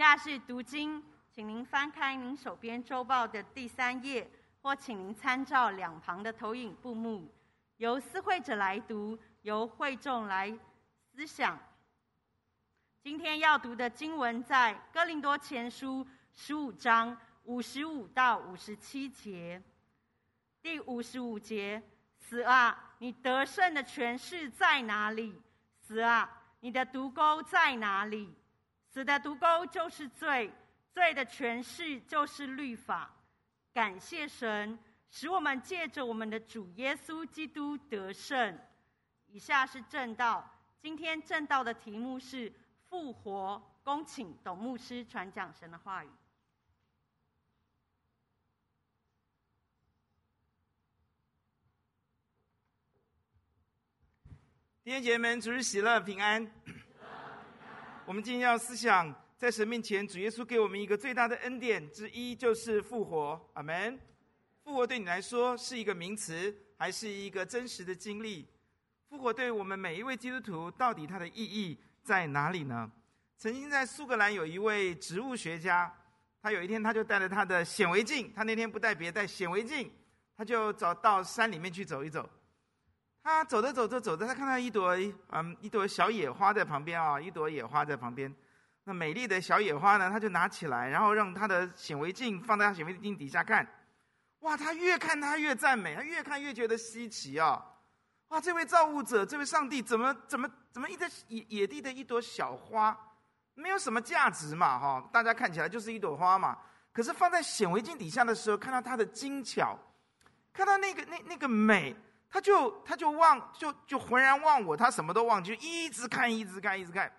下是读经，请您翻开您手边周报的第三页，或请您参照两旁的投影布幕，由思会者来读，由会众来思想。今天要读的经文在哥林多前书十五章五十五到五十七节。第五十五节，死啊，你得胜的权势在哪里？死啊！你的毒钩在哪里？死的毒钩就是罪，罪的诠释就是律法。感谢神，使我们借着我们的主耶稣基督得胜。以下是正道，今天正道的题目是复活。恭请董牧师传讲神的话语。弟兄姐妹们，主日喜乐，平安。我们今天要思想，在神面前，主耶稣给我们一个最大的恩典之一，就是复活。阿门。复活对你来说是一个名词，还是一个真实的经历？复活对我们每一位基督徒，到底它的意义在哪里呢？曾经在苏格兰有一位植物学家，他有一天他就带着他的显微镜，他那天不带别带显微镜，他就走到山里面去走一走。他走着走着走着，他看到一朵嗯一朵小野花在旁边啊，一朵野花在旁边。那美丽的小野花呢，他就拿起来，然后让他的显微镜放在显微镜底下看。哇，他越看他越赞美，他越看越觉得稀奇啊！哇，这位造物者，这位上帝，怎么怎么怎么一个野野地的一朵小花，没有什么价值嘛哈？大家看起来就是一朵花嘛。可是放在显微镜底下的时候，看到它的精巧，看到那个那那个美。他就他就忘就就浑然忘我，他什么都忘，就一直看一直看一直看。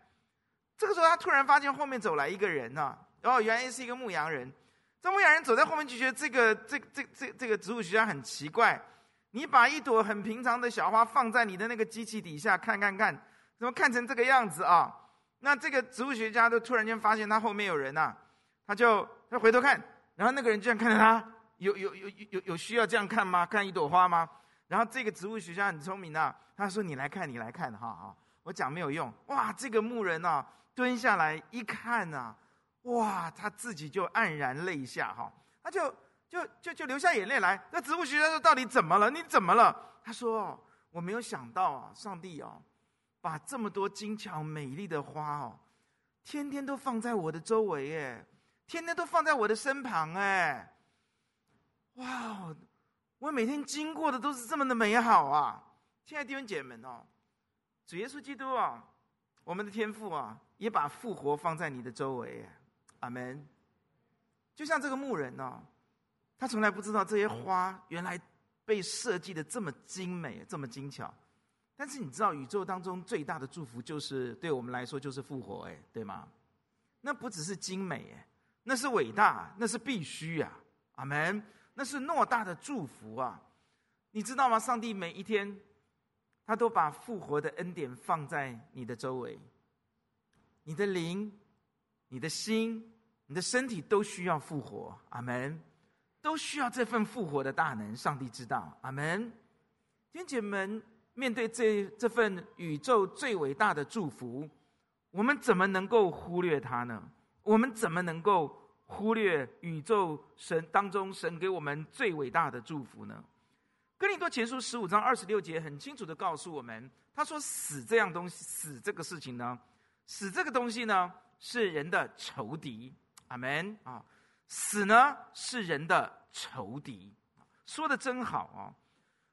这个时候，他突然发现后面走来一个人呐、啊，然后原来是一个牧羊人。这牧羊人走在后面就觉得这个这这这这个植物学家很奇怪。你把一朵很平常的小花放在你的那个机器底下看看看，怎么看成这个样子啊？那这个植物学家就突然间发现他后面有人呐、啊，他就他回头看，然后那个人就这样看着他，有有有有有需要这样看吗？看一朵花吗？然后这个植物学家很聪明啊，他说：“你来看，你来看，哈哈，我讲没有用。哇，这个牧人啊，蹲下来一看啊，哇，他自己就黯然泪下，哈，他就就就就流下眼泪来。那植物学家说：到底怎么了？你怎么了？他说：我没有想到啊，上帝哦，把这么多精巧美丽的花哦，天天都放在我的周围，哎，天天都放在我的身旁，哎，哇。”我每天经过的都是这么的美好啊！亲爱的弟兄姐妹们哦，主耶稣基督啊，我们的天父啊，也把复活放在你的周围，阿门。就像这个牧人哦，他从来不知道这些花原来被设计的这么精美、这么精巧。但是你知道，宇宙当中最大的祝福就是对我们来说就是复活，哎，对吗？那不只是精美，哎，那是伟大，那是必须呀，阿门。那是偌大的祝福啊！你知道吗？上帝每一天，他都把复活的恩典放在你的周围。你的灵、你的心、你的身体都需要复活，阿门。都需要这份复活的大能，上帝知道，阿门。弟兄姐们，面对这这份宇宙最伟大的祝福，我们怎么能够忽略它呢？我们怎么能够？忽略宇宙神当中神给我们最伟大的祝福呢？哥林多前书十五章二十六节很清楚的告诉我们，他说死这样东西，死这个事情呢，死这个东西呢是人的仇敌。阿门啊！死呢是人的仇敌，说的真好啊！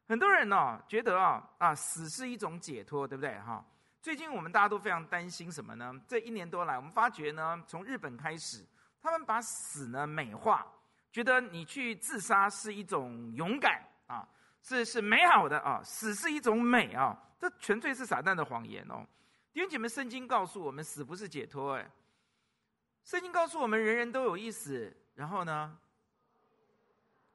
很多人呢觉得啊啊死是一种解脱，对不对哈？最近我们大家都非常担心什么呢？这一年多来，我们发觉呢，从日本开始。他们把死呢美化，觉得你去自杀是一种勇敢啊，是是美好的啊，死是一种美啊，这纯粹是撒旦的谎言哦。弟兄姐妹，圣经告诉我们，死不是解脱哎。圣经告诉我们，人人都有一死，然后呢，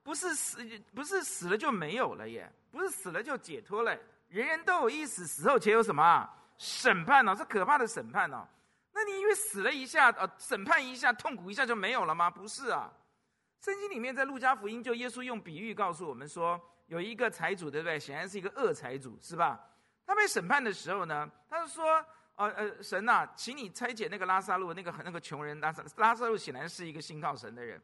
不是死，不是死了就没有了耶，不是死了就解脱了，人人都有一死，死后且有什么审判呢？是可怕的审判呢。那你因为死了一下，呃，审判一下，痛苦一下就没有了吗？不是啊，圣经里面在路加福音，就耶稣用比喻告诉我们说，有一个财主，对不对？显然是一个恶财主，是吧？他被审判的时候呢，他就说，呃呃，神呐、请你拆解那个拉撒路，那个那个穷人拉撒拉撒路显然是一个信靠神的人。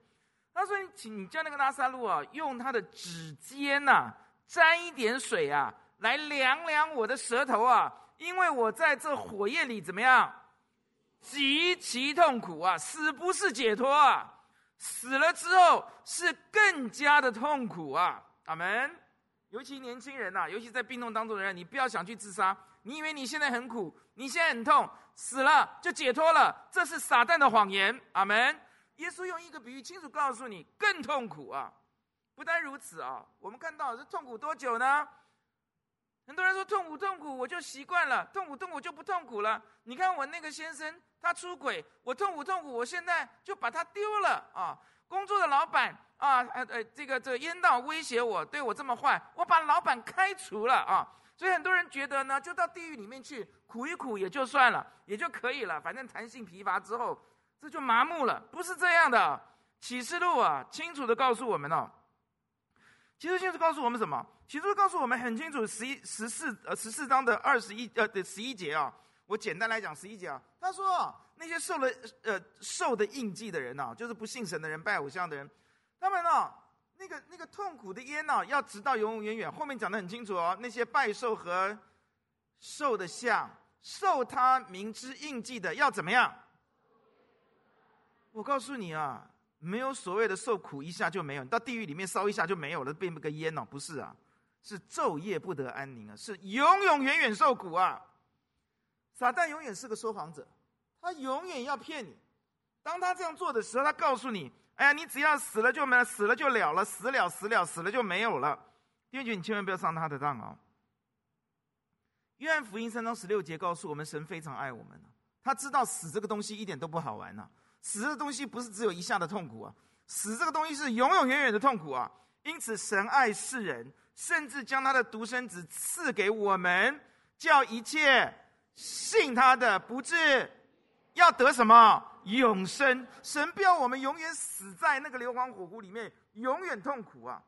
他说，请你叫那个拉撒路啊，用他的指尖呐、沾一点水啊，来凉凉我的舌头啊，因为我在这火焰里怎么样，极其痛苦啊，死不是解脱啊，死了之后是更加的痛苦啊。阿门。尤其年轻人呐、尤其在病痛当中的人，你不要想去自杀。你以为你现在很苦，你现在很痛，死了就解脱了，这是撒旦的谎言。阿门。耶稣用一个比喻清楚告诉你，更痛苦啊！不单如此啊，我们看到这痛苦多久呢？很多人说痛苦痛苦，我就习惯了，痛苦痛苦就不痛苦了。你看我那个先生，他出轨，我痛苦痛苦，我现在就把他丢了啊！工作的老板啊，呃呃，这个这个烟道威胁我，对我这么坏，我把老板开除了啊！所以很多人觉得呢，就到地狱里面去苦一苦也就算了，也就可以了，反正弹性疲乏之后。这就麻木了，不是这样的。启示录啊，清楚的告诉我们哦。其实就是告诉我们什么？启示告诉我们很清楚，十一十四呃十四章的二十一呃的十一节啊。我简单来讲十一节啊，他说那些受了呃受的印记的人呐，就是不信神的人、拜偶像的人，他们呢那个那个痛苦的烟呢，要直到永永远远。后面讲得很清楚哦，那些拜兽和兽的像、受他明知印记的，要怎么样？我告诉你啊，没有所谓的受苦一下就没有，你到地狱里面烧一下就没有了，变个烟哦，不是啊，是昼夜不得安宁啊，是永永远远受苦啊。撒旦永远是个说谎者，他永远要骗你。当他这样做的时候，他告诉你：“哎呀，你只要死了就没了，死了就了了，死了死了死了就没有了。”弟兄姐妹，你千万不要上他的当啊！约翰福音三章十六节告诉我们，神非常爱我们，他知道死这个东西一点都不好玩呐。死这个东西不是只有一下的痛苦啊，死这个东西是永永远远的痛苦啊。因此，神爱世人，甚至将他的独生子赐给我们，叫一切信他的不至要得什么永生。神不要我们永远死在那个硫磺火湖里面，永远痛苦啊！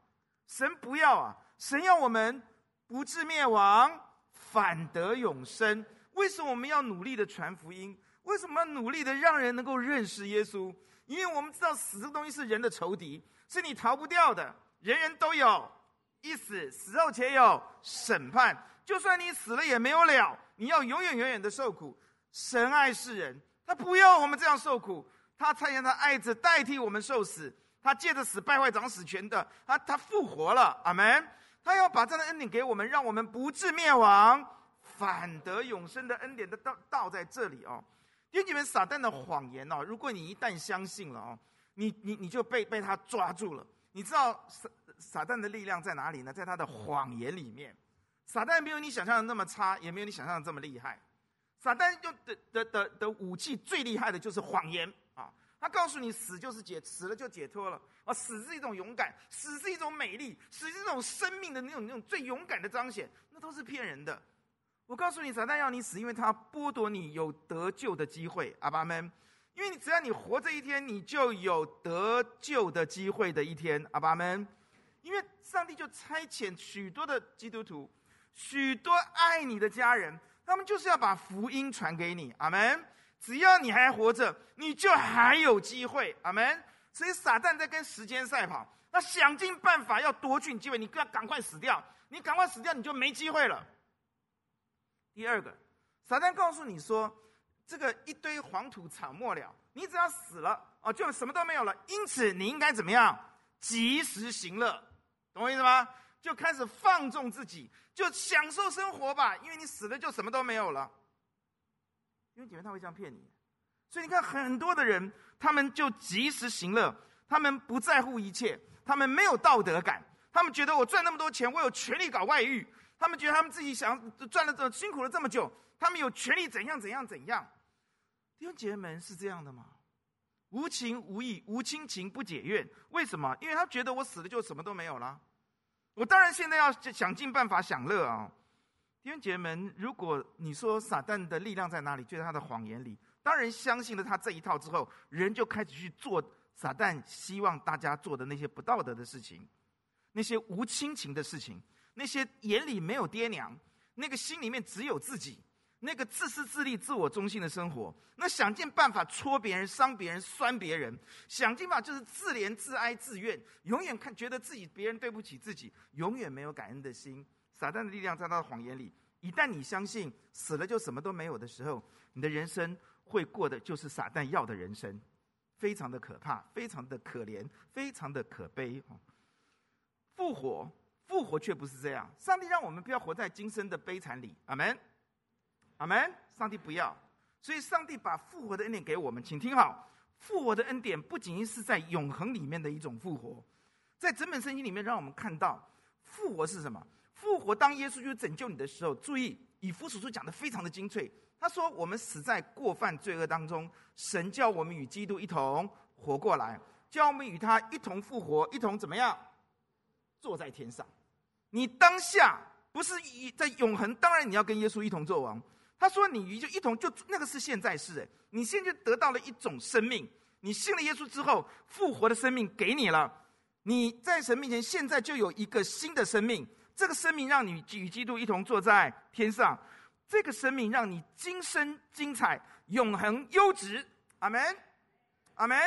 神不要啊！神要我们不至灭亡，反得永生。为什么我们要努力的传福音？为什么要努力的让人能够认识耶稣？因为我们知道死这个东西是人的仇敌，是你逃不掉的。人人都有一死，死后且有审判。就算你死了也没有了，你要永远远远的受苦。神爱世人，他不要我们这样受苦，他差遣他爱子代替我们受死。他借着死败坏掌死权的，他他复活了，阿门。他要把这样的恩典给我们，让我们不至灭亡，反得永生的恩典的道道在这里哦。因为你们撒旦的谎言哦，如果你一旦相信了哦，你你你就被被他抓住了。你知道撒撒旦的力量在哪里呢？在他的谎言里面。撒旦没有你想象的那么差，也没有你想象的这么厉害。撒旦用的的的的武器最厉害的就是谎言啊！他告诉你死就是解，死了就解脱了啊！死是一种勇敢，死是一种美丽，死是一种生命的那种那种最勇敢的彰显，那都是骗人的。我告诉你，撒旦要你死，因为他剥夺你有得救的机会。阿爸们，因为你只要你活着一天，你就有得救的机会的一天。阿爸们，因为上帝就差遣许多的基督徒，许多爱你的家人，他们就是要把福音传给你。阿门。只要你还活着，你就还有机会。阿门。所以撒旦在跟时间赛跑，他想尽办法要夺取你机会，你要赶快死掉，你赶快死掉，你就没机会了。第二个，撒旦告诉你说，这个一堆黄土草没了，你只要死了哦，就什么都没有了。因此，你应该怎么样？及时行乐，懂我意思吗？就开始放纵自己，就享受生活吧，因为你死了就什么都没有了。因为姐妹他会这样骗你，所以你看很多的人，他们就及时行乐，他们不在乎一切，他们没有道德感，他们觉得我赚那么多钱，我有权利搞外遇。他们觉得他们自己想赚了这辛苦了这么久，他们有权利怎样怎样怎样。弟兄姐妹们是这样的吗？无情无义无亲情不解怨，为什么？因为他觉得我死了就什么都没有了。我当然现在要想尽办法享乐啊！弟兄姐妹们，如果你说撒旦的力量在哪里，就在他的谎言里。当人相信了他这一套之后，人就开始去做撒旦希望大家做的那些不道德的事情，那些无亲情的事情。那些眼里没有爹娘，那个心里面只有自己，那个自私自利、自我中心的生活，那想尽办法戳别人、伤别人、酸别人，想尽办法就是自怜、自哀、自怨，永远看觉得自己别人对不起自己，永远没有感恩的心。撒旦的力量在他的谎言里，一旦你相信死了就什么都没有的时候，你的人生会过的就是撒旦要的人生，非常的可怕，非常的可怜，非常的可悲。复活。复活却不是这样，上帝让我们不要活在今生的悲惨里，阿门，阿门。上帝不要，所以上帝把复活的恩典给我们，请听好，复活的恩典不仅仅是在永恒里面的一种复活，在整本圣经里面，让我们看到复活是什么？复活当耶稣去拯救你的时候，注意以弗所书讲的非常的精粹，他说我们死在过犯罪恶当中，神叫我们与基督一同活过来，叫我们与他一同复活，一同怎么样？坐在天上。你当下不是一在永恒，当然你要跟耶稣一同作王。他说你与就一同就那个是现在是，你现在就得到了一种生命。你信了耶稣之后，复活的生命给你了。你在神面前现在就有一个新的生命，这个生命让你与基督一同坐在天上。这个生命让你今生精彩、永恒优质。阿门，阿门。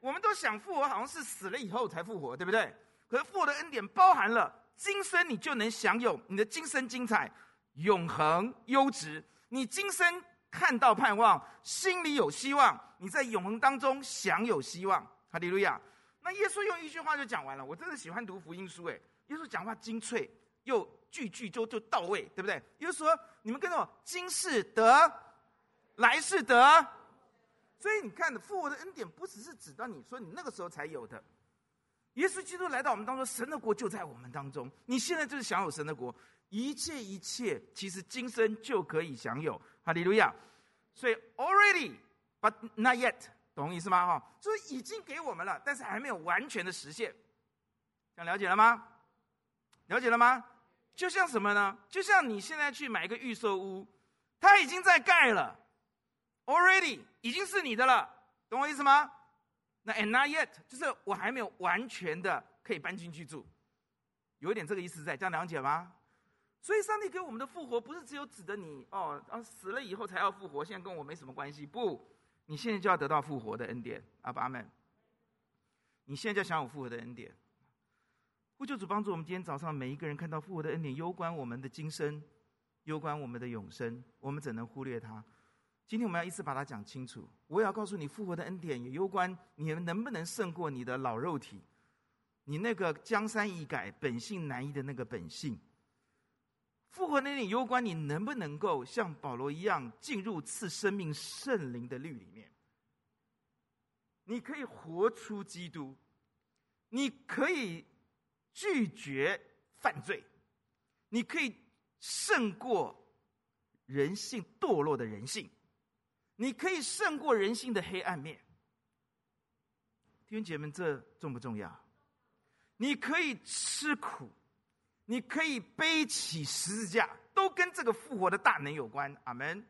我们都想复活，好像是死了以后才复活，对不对？可是复活的恩典包含了。今生你就能享有你的今生精彩、永恒优质。你今生看到盼望，心里有希望，你在永恒当中享有希望。哈利路亚！那耶稣用一句话就讲完了。我真的喜欢读福音书，哎，耶稣讲话精粹又句句就就到位，对不对？耶稣说：“你们跟着我，今世得，来世得。”所以你看复活的恩典，不只是指到你说你那个时候才有的。耶稣基督来到我们当中，神的国就在我们当中。你现在就是享有神的国，一切一切，其实今生就可以享有。哈利路亚！所以 already but not yet，懂我意思吗？哈，就是已经给我们了，但是还没有完全的实现。想了解了吗？了解了吗？就像什么呢？就像你现在去买一个预售屋，它已经在盖了，already 已经是你的了，懂我意思吗？那 and not yet，就是我还没有完全的可以搬进去住，有一点这个意思在，这样了解吗？所以上帝给我们的复活不是只有指的你哦，啊死了以后才要复活，现在跟我没什么关系。不，你现在就要得到复活的恩典，阿爸阿们。你现在就要享有复活的恩典。呼救主帮助我们，今天早上每一个人看到复活的恩典，攸关我们的今生，攸关我们的永生，我们怎能忽略它？今天我们要一次把它讲清楚。我也要告诉你，复活的恩典也攸关你们能不能胜过你的老肉体，你那个江山易改，本性难移的那个本性。复活的恩典攸关你能不能够像保罗一样进入赐生命圣灵的律里面。你可以活出基督，你可以拒绝犯罪，你可以胜过人性堕落的人性。你可以胜过人性的黑暗面，弟兄姐妹，这重不重要？你可以吃苦，你可以背起十字架，都跟这个复活的大能有关。阿门。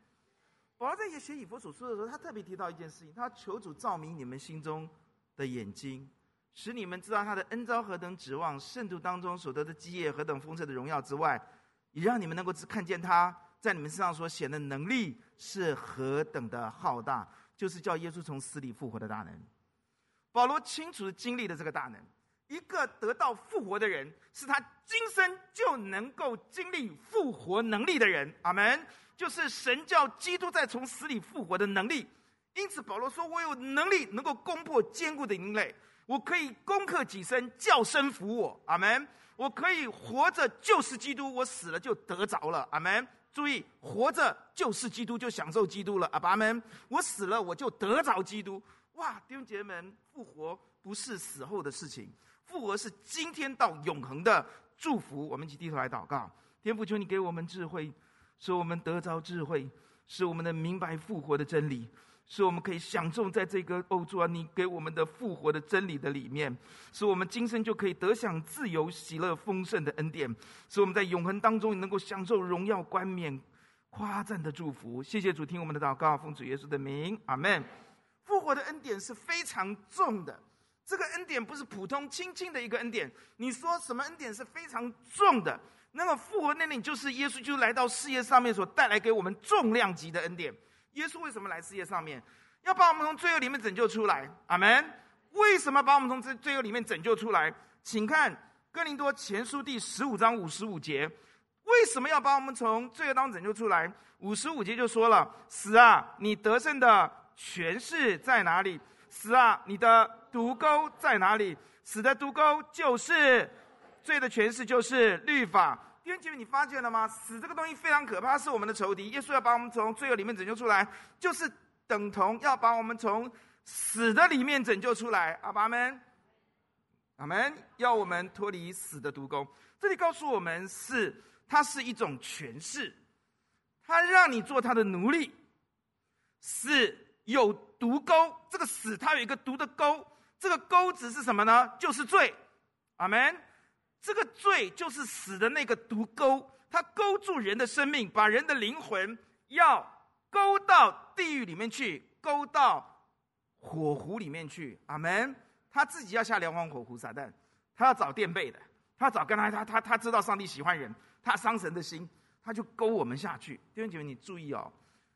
保罗在写写以弗所书的时候，他特别提到一件事情：他求主照明你们心中的眼睛，使你们知道他的恩召何等指望，圣徒当中所得的基业何等丰盛的荣耀之外，也让你们能够只看见他。在你们身上所显的能力是何等的浩大，就是叫耶稣从死里复活的大能。保罗清楚的经历了这个大能。一个得到复活的人，是他今生就能够经历复活能力的人。阿门。就是神叫基督在从死里复活的能力。因此，保罗说：“我有能力能够攻破坚固的营垒，我可以攻克己身，叫身服我。阿门。我可以活着就是基督，我死了就得着了。阿门。”注意，活着就是基督，就享受基督了。阿爸们，我死了，我就得着基督。哇，弟兄姐妹们，复活不是死后的事情，复活是今天到永恒的祝福。我们一起低头来祷告，天父，求你给我们智慧，使我们得着智慧，使我们能明白复活的真理。使我们可以享受在这个欧洲啊，你给我们的复活的真理的里面，使我们今生就可以得享自由、喜乐、丰盛的恩典，使我们在永恒当中能够享受荣耀、冠冕、夸赞的祝福。谢谢主，听我们的祷告，奉主耶稣的名，阿门。复活的恩典是非常重的，这个恩典不是普通轻轻的一个恩典。你说什么恩典是非常重的？那个复活的恩典就是耶稣就来到世界上面所带来给我们重量级的恩典。耶稣为什么来世界上面？要把我们从罪恶里面拯救出来。阿门。为什么把我们从这罪恶里面拯救出来？请看哥林多前书第十五章五十五节。为什么要把我们从罪恶当中拯救出来？五十五节就说了：“死啊，你得胜的权势在哪里？死啊，你的毒钩在哪里？死的毒钩就是罪的权势，就是律法。”弟兄姐妹，你发现了吗？死这个东西非常可怕，是我们的仇敌。耶稣要把我们从罪恶里面拯救出来，就是等同要把我们从死的里面拯救出来。阿爸们，阿门，要我们脱离死的毒钩。这里告诉我们是。它是一种权势，它让你做它的奴隶。死有毒钩，这个死它有一个毒的钩，这个钩子是什么呢？就是罪。阿门。这个罪就是死的那个毒钩，它勾住人的生命，把人的灵魂要勾到地狱里面去，勾到火湖里面去。阿门。他自己要下硫磺火湖，撒旦，他要找垫背的，他要找跟他他他他知道上帝喜欢人。他伤神的心，他就勾我们下去。弟兄姐妹，你注意哦，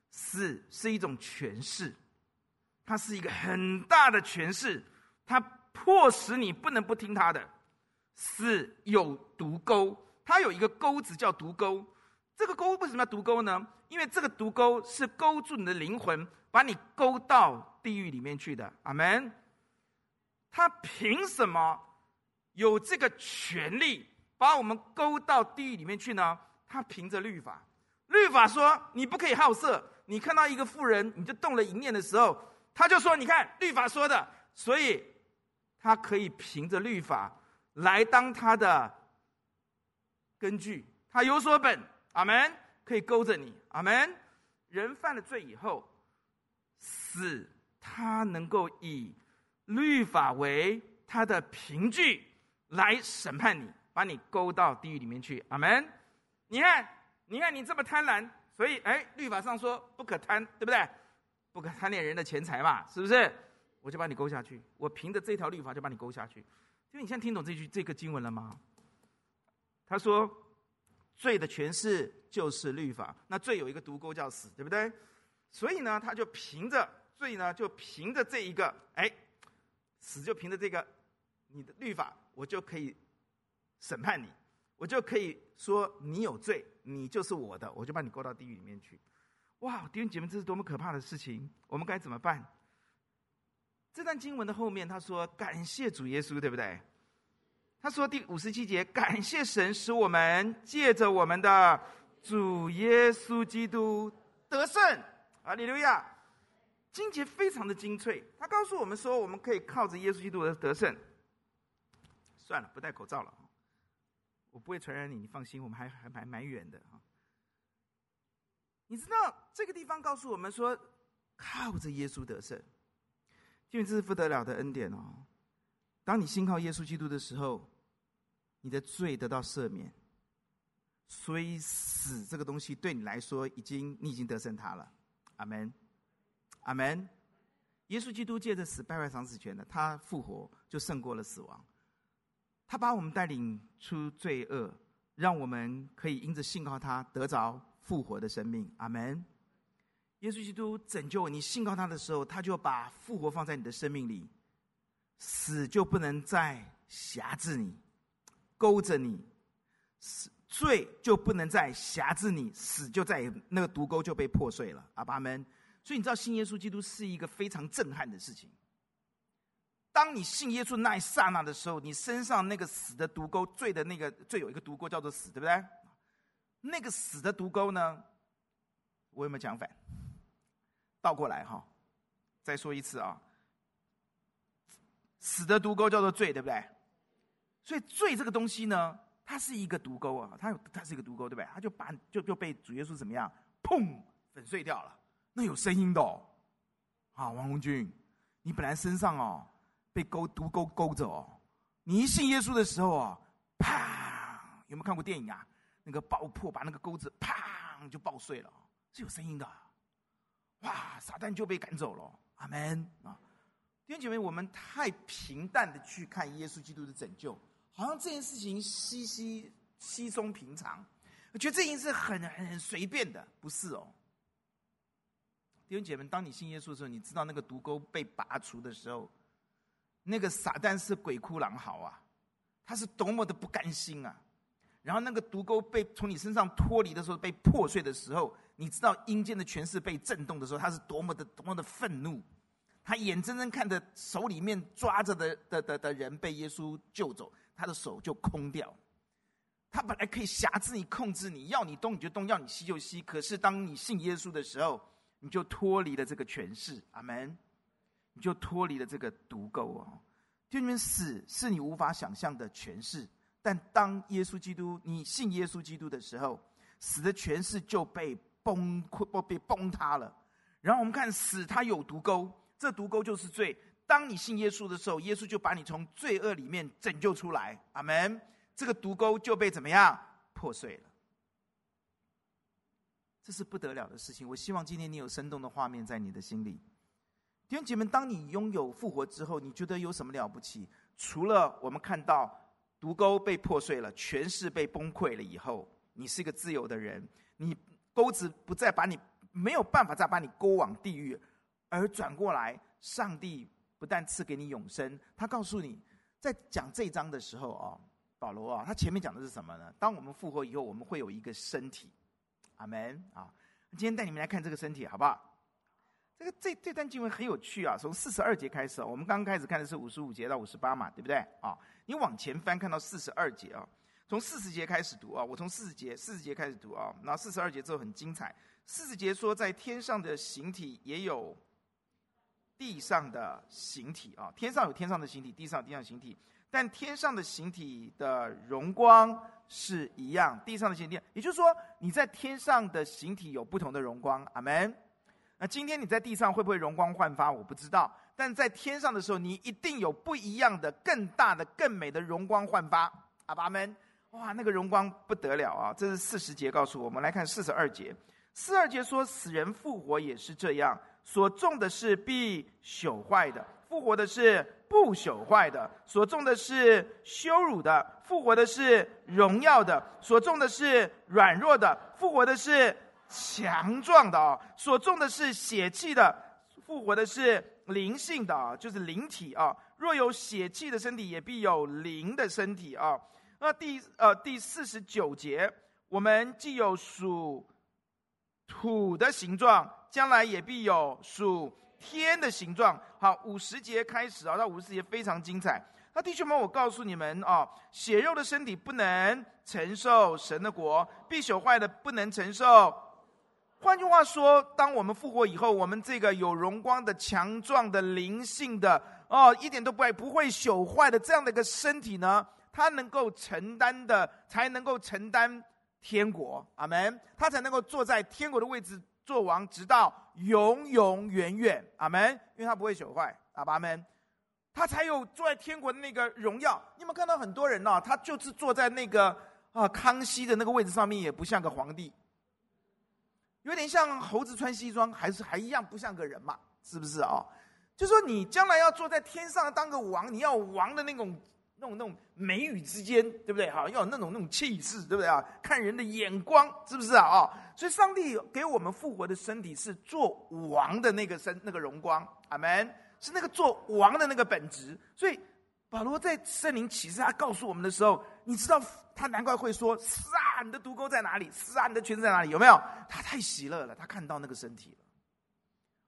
死是一种权势，它是一个很大的权势，它迫使你不能不听他的。是有毒钩，它有一个钩子叫毒钩。这个钩为什么要毒钩呢？因为这个毒钩是勾住你的灵魂，把你勾到地狱里面去的。阿门。他凭什么有这个权利？把我们勾到地狱里面去呢？他凭着律法，律法说你不可以好色。你看到一个妇人，你就动了淫念的时候，他就说：“你看律法说的。”所以，他可以凭着律法来当他的根据。他有所本，阿门，可以勾着你，阿门。人犯了罪以后，死他能够以律法为他的凭据来审判你。把你勾到地狱里面去，阿门。你看，你看你这么贪婪，所以哎，律法上说不可贪，对不对？不可贪恋人的钱财嘛，是不是？我就把你勾下去，我凭着这条律法就把你勾下去。就你现在听懂这句这个经文了吗？他说，罪的权势就是律法，那罪有一个毒钩叫死，对不对？所以呢，他就凭着罪呢，就凭着这一个，哎，死就凭着这个，你的律法，我就可以。审判你，我就可以说你有罪，你就是我的，我就把你勾到地狱里面去。哇，弟兄姐妹，这是多么可怕的事情！我们该怎么办？这段经文的后面他说：“感谢主耶稣，对不对？”他说第五十七节：“感谢神，使我们借着我们的主耶稣基督得胜。”啊，李刘亚！经节非常的精粹，他告诉我们说，我们可以靠着耶稣基督的得胜。算了，不戴口罩了。我不会传染你，你放心，我们还还蛮蛮远的啊。你知道这个地方告诉我们说，靠着耶稣得胜，因为这是不得了的恩典哦。当你信靠耶稣基督的时候，你的罪得到赦免，所以死这个东西对你来说，已经你已经得胜他了。阿门，阿门。耶稣基督借着死败坏赏死权的，他复活就胜过了死亡。他把我们带领出罪恶，让我们可以因着信靠他得着复活的生命。阿门。耶稣基督拯救你，信靠他的时候，他就把复活放在你的生命里，死就不能再辖制你、勾着你，死罪就不能再辖制你，死就在那个毒钩就被破碎了。阿门。所以你知道信耶稣基督是一个非常震撼的事情。当你信耶稣那一刹那的时候，你身上那个死的毒钩，罪的那个罪有一个毒钩叫做死，对不对？那个死的毒钩呢？我有没有讲反？倒过来哈，再说一次啊！死的毒钩叫做罪，对不对？所以罪这个东西呢，它是一个毒钩啊，它有它是一个毒钩，对不对？它就把就就被主耶稣怎么样？砰，粉碎掉了。那有声音的哦，啊，王红军，你本来身上哦。被钩毒钩勾着哦，你一信耶稣的时候啊，啪！有没有看过电影啊？那个爆破把那个钩子啪就爆碎了，是有声音的。哇！撒旦就被赶走了。阿门啊！弟兄姐妹，我们太平淡的去看耶稣基督的拯救，好像这件事情稀稀稀松平常。我觉得这件事很很很随便的，不是哦。弟兄姐妹，当你信耶稣的时候，你知道那个毒钩被拔除的时候，那个撒旦是鬼哭狼嚎啊，他是多么的不甘心啊！然后那个毒钩被从你身上脱离的时候，被破碎的时候，你知道阴间的权势被震动的时候，他是多么的多么的愤怒，他眼睁睁看着手里面抓着的的的的人被耶稣救走，他的手就空掉。他本来可以辖制你、控制你，要你东你就东，要你西就西。可是当你信耶稣的时候，你就脱离了这个权势，阿门。你就脱离了这个毒钩哦。就你们死是你无法想象的权势，但当耶稣基督你信耶稣基督的时候，死的权势就被崩溃、不被崩塌了。然后我们看死，它有毒钩，这毒钩就是罪。当你信耶稣的时候，耶稣就把你从罪恶里面拯救出来，阿门。这个毒钩就被怎么样破碎了？这是不得了的事情。我希望今天你有生动的画面在你的心里。弟兄姐妹，当你拥有复活之后，你觉得有什么了不起？除了我们看到毒钩被破碎了，权势被崩溃了以后，你是一个自由的人，你钩子不再把你没有办法再把你勾往地狱，而转过来，上帝不但赐给你永生，他告诉你，在讲这一章的时候啊。保罗啊，他前面讲的是什么呢？当我们复活以后，我们会有一个身体，阿门啊！今天带你们来看这个身体，好不好？这个这这段经文很有趣啊，从四十二节开始，我们刚开始看的是五十五节到五十八嘛，对不对？啊，你往前翻看到四十二节啊，从四十节开始读啊，我从四十节四十节开始读啊，那四十二节之后很精彩。四十节说，在天上的形体也有地上的形体啊，天上有天上的形体，地上有地上形体。但天上的形体的荣光是一样，地上的形体，也就是说，你在天上的形体有不同的荣光。阿门。那今天你在地上会不会容光焕发？我不知道。但在天上的时候，你一定有不一样的、更大的、更美的荣光焕发。阿爸们。哇，那个荣光不得了啊！这是四十节告诉我们。来看四十二节，四十二节说，死人复活也是这样，所种的是必朽坏的，复活的是。不朽坏的，所种的是羞辱的；复活的是荣耀的，所种的是软弱的；复活的是强壮的啊！所种的是血气的，复活的是灵性的啊，就是灵体啊。若有血气的身体，也必有灵的身体啊。那第呃第四十九节，我们既有属土的形状，将来也必有属。天的形状，好，五十节开始啊，到五十节非常精彩。那弟兄们，我告诉你们啊，血肉的身体不能承受神的国，必朽坏的不能承受。换句话说，当我们复活以后，我们这个有荣光的、强壮的、灵性的，哦，一点都不会不会朽坏的这样的一个身体呢，它能够承担的，才能够承担天国。阿门。他才能够坐在天国的位置。做王直到永永远远，阿门。因为他不会朽坏，阿门。他才有坐在天国的那个荣耀。你有没有看到很多人呢、啊？他就是坐在那个啊康熙的那个位置上面，也不像个皇帝，有点像猴子穿西装，还是还一样不像个人嘛？是不是啊？就说你将来要坐在天上当个王，你要王的那种。那种那种眉宇之间，对不对？哈，要有那种那种气势，对不对啊？看人的眼光，是不是啊？啊，所以上帝给我们复活的身体是做王的那个身，那个荣光，阿门，是那个做王的那个本质。所以保罗在圣灵启示他告诉我们的时候，你知道他难怪会说：“是你的毒钩在哪里？是啊，你的权势在哪里？有没有？”他太喜乐了，他看到那个身体了。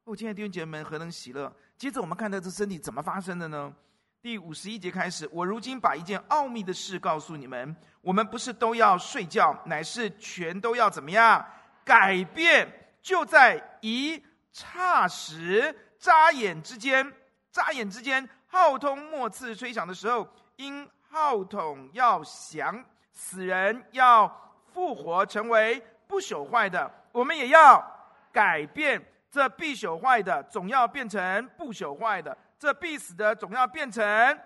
哦，亲爱的弟兄姐妹们，何等喜乐！接着我们看到这身体怎么发生的呢？第五十一节开始，我如今把一件奥秘的事告诉你们：我们不是都要睡觉，乃是全都要怎么样？改变，就在一霎时、眨眼之间，眨眼之间，号筒末次吹响的时候，因号筒要响，死人要复活，成为不朽坏的，我们也要改变，这必朽坏的，总要变成不朽坏的。这必死的总要变成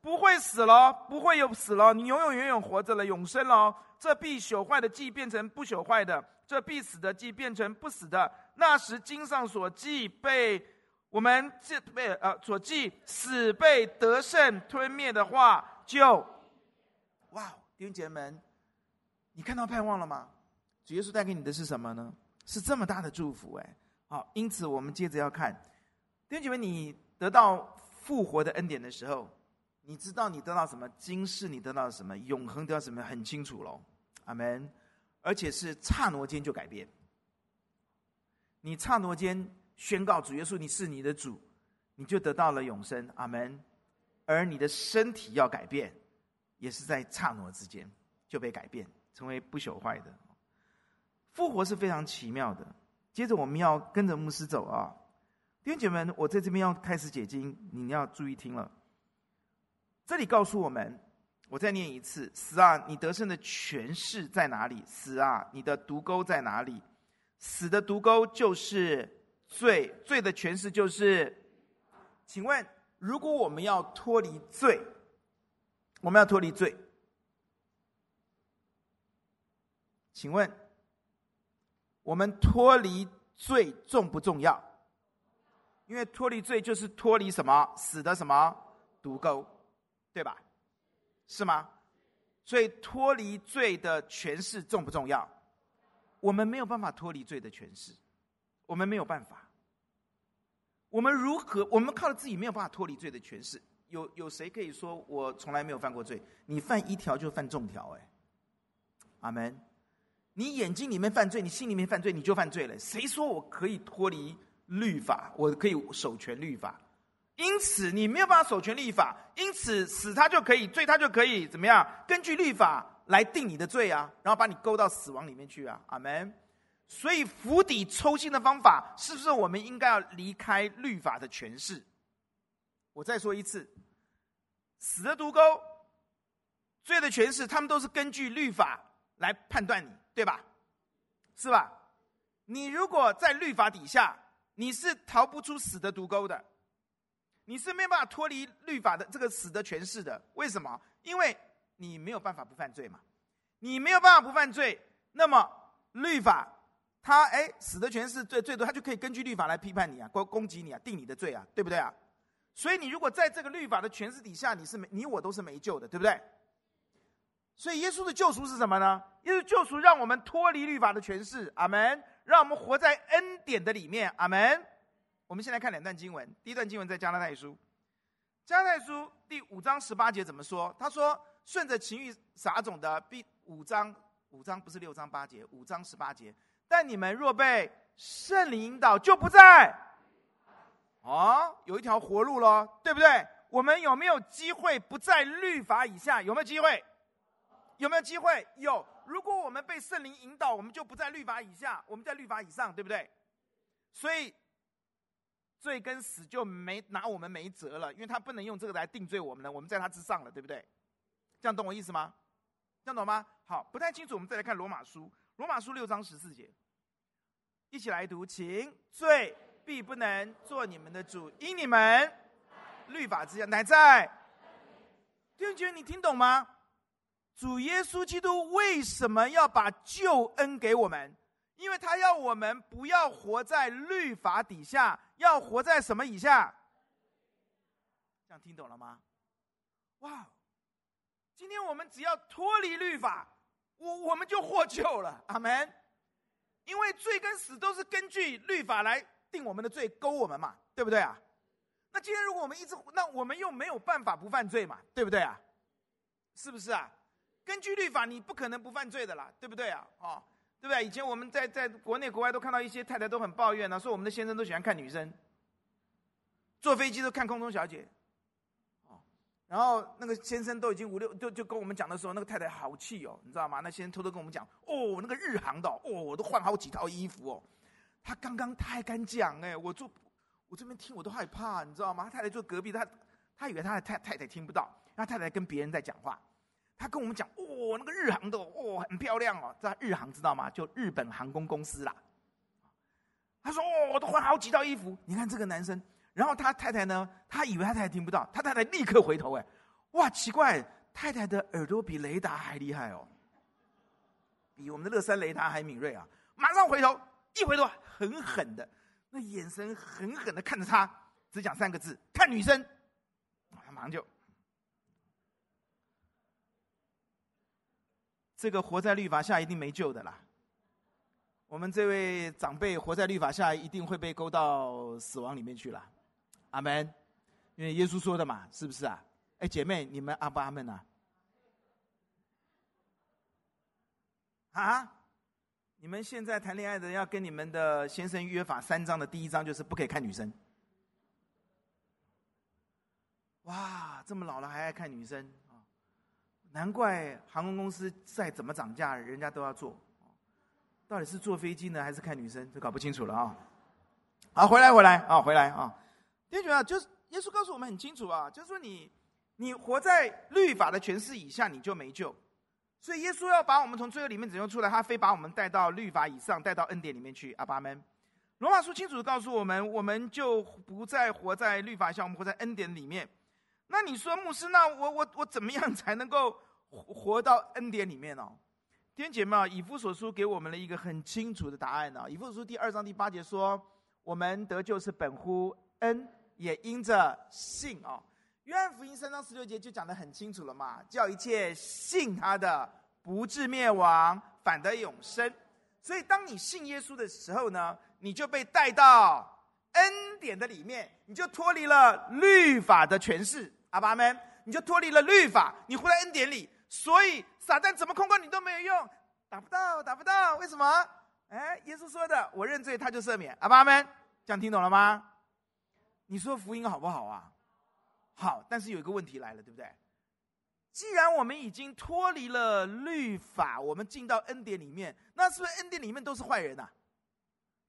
不会死了，不会有死了，你永永远远活着了，永生了。这必朽坏的既变成不朽坏的，这必死的既变成不死的。那时经上所记被我们这被呃所记死被得胜吞灭的话就，就哇，弟兄姐妹们，你看到盼望了吗？主耶稣带给你的是什么呢？是这么大的祝福哎！好，因此我们接着要看，弟兄姐妹，你得到复活的恩典的时候，你知道你得到什么？今世你得到什么？永恒得到什么？很清楚喽，阿门。而且是刹那间就改变。你刹那间宣告主耶稣，你是你的主，你就得到了永生，阿门。而你的身体要改变，也是在刹那之间就被改变，成为不朽坏的。复活是非常奇妙的。接着我们要跟着牧师走啊，弟兄姐妹们，我在这边要开始解经，你要注意听了。这里告诉我们。我再念一次：死啊，你得胜的权势在哪里？死啊，你的毒钩在哪里？死的毒钩就是罪，罪的权势就是。请问，如果我们要脱离罪，我们要脱离罪，请问，我们脱离罪重不重要？因为脱离罪就是脱离什么？死的什么毒钩，对吧？是吗？所以脱离罪的权势重不重要？我们没有办法脱离罪的权势，我们没有办法。我们如何？我们靠自己没有办法脱离罪的权势。有有谁可以说我从来没有犯过罪？你犯一条就犯众条，哎，阿门。你眼睛里面犯罪，你心里面犯罪，你就犯罪了。谁说我可以脱离律法？我可以守全律法？因此，你没有办法守全律法，因此死他就可以，罪他就可以怎么样？根据律法来定你的罪啊，然后把你勾到死亡里面去啊，阿门。所以釜底抽薪的方法，是不是我们应该要离开律法的诠释？我再说一次，死的毒钩，罪的诠释，他们都是根据律法来判断你，对吧？是吧？你如果在律法底下，你是逃不出死的毒钩的。你是没办法脱离律法的这个死的诠释的，为什么？因为你没有办法不犯罪嘛，你没有办法不犯罪，那么律法他哎死的诠释最最多，他就可以根据律法来批判你啊，攻攻击你啊，定你的罪啊，对不对啊？所以你如果在这个律法的诠释底下，你是没你我都是没救的，对不对？所以耶稣的救赎是什么呢？耶稣救赎让我们脱离律法的诠释，阿门，让我们活在恩典的里面，阿门。我们先来看两段经文。第一段经文在加拉太书，加拉太书第五章十八节怎么说？他说：“顺着情欲撒种的，必五章五章不是六章八节，五章十八节。但你们若被圣灵引导，就不在。哦，有一条活路喽，对不对？我们有没有机会不在律法以下？有没有机会？有没有机会？有。如果我们被圣灵引导，我们就不在律法以下，我们在律法以上，对不对？所以。罪跟死就没拿我们没辙了，因为他不能用这个来定罪我们了，我们在他之上了，对不对？这样懂我意思吗？这样懂吗？好，不太清楚，我们再来看罗马书，罗马书六章十四节，一起来读，请罪必不能做你们的主，因你们律法之下乃在。弟兄姐妹，你听懂吗？主耶稣基督为什么要把救恩给我们？因为他要我们不要活在律法底下，要活在什么以下？这样听懂了吗？哇！今天我们只要脱离律法，我我们就获救了。阿门。因为罪跟死都是根据律法来定我们的罪，勾我们嘛，对不对啊？那今天如果我们一直，那我们又没有办法不犯罪嘛，对不对啊？是不是啊？根据律法，你不可能不犯罪的啦，对不对啊？哦。对不对？以前我们在在国内国外都看到一些太太都很抱怨呢、说我们的先生都喜欢看女生，坐飞机都看空中小姐，哦，然后那个先生都已经五六就就跟我们讲的时候，那个太太好气哦，你知道吗？那先生偷偷跟我们讲，哦，那个日航的哦，我都换好几套衣服哦，他刚刚他还敢讲哎，我坐我这边听我都害怕，你知道吗？他太太坐隔壁，他他以为他的太太太听不到，他太太跟别人在讲话。他跟我们讲，哦，那个日航的，哦，很漂亮哦。在日航知道吗？就日本航空公司啦。他说，哦，我都换好几套衣服。你看这个男生，然后他太太呢，他以为他太太听不到，他太太立刻回头，哎，哇，奇怪，太太的耳朵比雷达还厉害哦，比我们的乐山雷达还敏锐啊！马上回头，一回头，狠狠的，那眼神狠狠的看着他，只讲三个字：看女生。他马上就。这个活在律法下一定没救的啦。我们这位长辈活在律法下，一定会被勾到死亡里面去了。阿门。因为耶稣说的嘛，是不是啊？哎，姐妹，你们阿不阿门啊？啊？你们现在谈恋爱的要跟你们的先生约法三章的第一章就是不可以看女生。哇，这么老了还爱看女生啊？难怪航空公司再怎么涨价，人家都要坐。到底是坐飞机呢，还是看女生？这搞不清楚了啊！好，回来，回来啊，回来啊！弟兄啊，就是耶稣告诉我们很清楚啊，就是说你你活在律法的权势以下，你就没救。所以耶稣要把我们从罪恶里面拯救出来，他非把我们带到律法以上，带到恩典里面去。阿爸们，罗马书清楚的告诉我们，我们就不再活在律法下，我们活在恩典里面。那你说牧师，那我我我怎么样才能够活到恩典里面呢？弟兄姐妹啊，以弗所书给我们了一个很清楚的答案呢。以弗所书第二章第八节说：“我们得救是本乎恩，也因着信啊。”约翰福音三章十六节就讲得很清楚了嘛，叫一切信他的不至灭亡，反得永生。所以，当你信耶稣的时候呢，你就被带到恩典的里面，你就脱离了律法的权势。阿爸们，你就脱离了律法，你活在恩典里。所以，撒旦怎么控告你都没有用，打不到，打不到。为什么？哎，耶稣说的，我认罪，他就赦免。阿爸们，这样听懂了吗？你说福音好不好啊？好，但是有一个问题来了，对不对？既然我们已经脱离了律法，我们进到恩典里面，那是不是恩典里面都是坏人呐、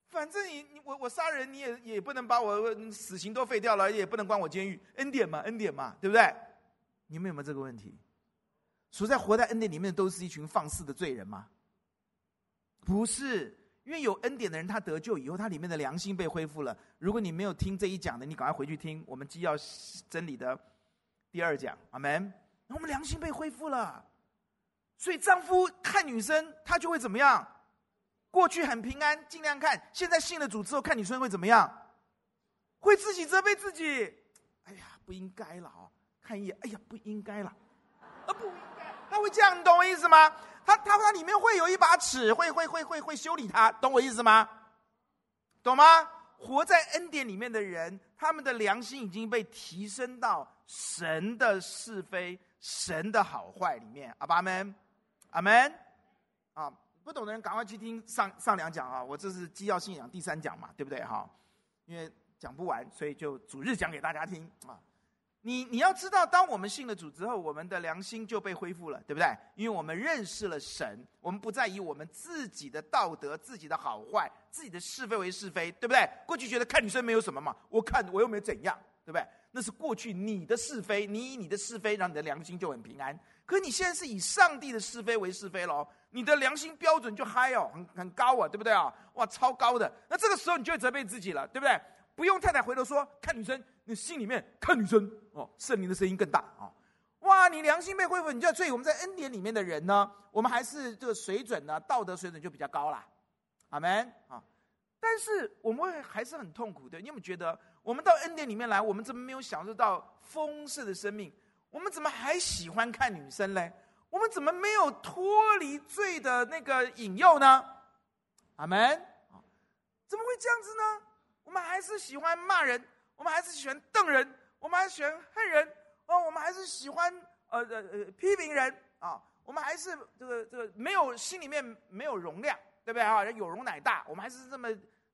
反正你你我我杀人，你也也不能把我死刑都废掉了，也不能关我监狱，恩典嘛，恩典嘛，对不对？你们有没有这个问题？所在活在恩典里面的，都是一群放肆的罪人吗？不是。因为有恩典的人，他得救以后，他里面的良心被恢复了。如果你没有听这一讲的，你赶快回去听我们基要真理的第二讲，阿门。那我们良心被恢复了，所以丈夫看女生，他就会怎么样？过去很平安，尽量看；现在信了主之后，看女生会怎么样？会自己责备自己。哎呀，不应该了啊！看一眼，哎呀，不应该了，啊，不应该，他会这样，你懂我意思吗？他他他里面会有一把尺，会会会会会修理他，懂我意思吗？懂吗？活在恩典里面的人，他们的良心已经被提升到神的是非、神的好坏里面。阿爸们，阿门。啊，不懂的人赶快去听上上两讲啊！我这是基要信仰第三讲嘛，对不对？哈，因为讲不完，所以就主日讲给大家听啊。你你要知道，当我们信了主之后，我们的良心就被恢复了，对不对？因为我们认识了神，我们不再以我们自己的道德、自己的好坏、自己的是非为是非，对不对？过去觉得看女生没有什么嘛，我看我又没有怎样，对不对？那是过去你的是非，你以你的是非让你的良心就很平安。可你现在是以上帝的是非为是非了，你的良心标准就嗨哦，很很高啊，对不对啊？哇，超高的。那这个时候你就会责备自己了，对不对？不用太太回头说看女生。你心里面看女生哦，圣灵的声音更大啊！哇，你良心被恢复，你就要注意我们在恩典里面的人呢，我们还是这个水准呢，道德水准就比较高啦。阿门啊！但是我们会还是很痛苦的。你有没有觉得，我们到恩典里面来，我们怎么没有享受到丰盛的生命？我们怎么还喜欢看女生嘞？我们怎么没有脱离罪的那个引诱呢？阿门啊！怎么会这样子呢？我们还是喜欢骂人。我们还是喜欢瞪人，我们还是喜欢恨人，哦，我们还是喜欢呃呃呃批评人啊，我们还是这个这个没有心里面没有容量，对不对啊？有容乃大，我们还是这么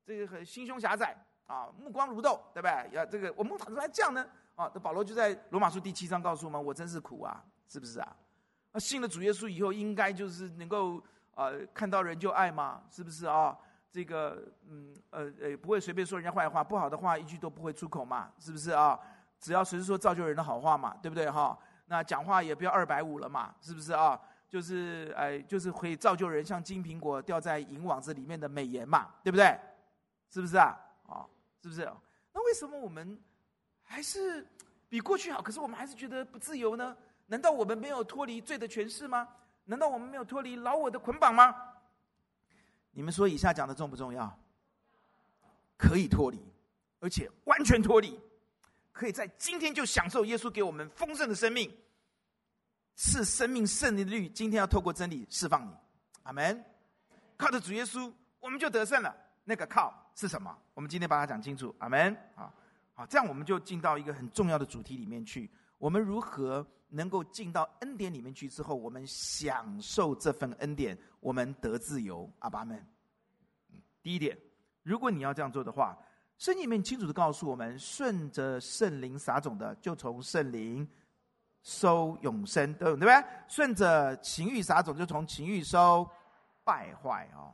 这个很心胸狭窄啊，目光如豆，对不对？要这个我们怎么来这样呢？啊，这保罗就在罗马书第七章告诉我们，我真是苦啊，是不是啊？那信了主耶稣以后，应该就是能够呃看到人就爱嘛，是不是啊？这个嗯呃呃不会随便说人家坏话，不好的话一句都不会出口嘛，是不是啊？只要随时说造就人的好话嘛，对不对哈？那讲话也不要二百五了嘛，是不是啊？就是哎，就是可以造就人像金苹果掉在银网子里面的美言嘛，对不对？是不是啊？啊，是不是？那为什么我们还是比过去好？可是我们还是觉得不自由呢？难道我们没有脱离罪的权势吗？难道我们没有脱离老我的捆绑吗？你们说以下讲的重不重要？可以脱离，而且完全脱离，可以在今天就享受耶稣给我们丰盛的生命。是生命胜利的律，今天要透过真理释放你。阿门。靠着主耶稣，我们就得胜了。那个靠是什么？我们今天把它讲清楚。阿门。好，好，这样我们就进到一个很重要的主题里面去。我们如何能够进到恩典里面去之后，我们享受这份恩典，我们得自由。阿爸们。第一点，如果你要这样做的话，圣经里面清楚的告诉我们：顺着圣灵撒种的，就从圣灵收永生，对不对？顺着情欲撒种，就从情欲收败坏哦！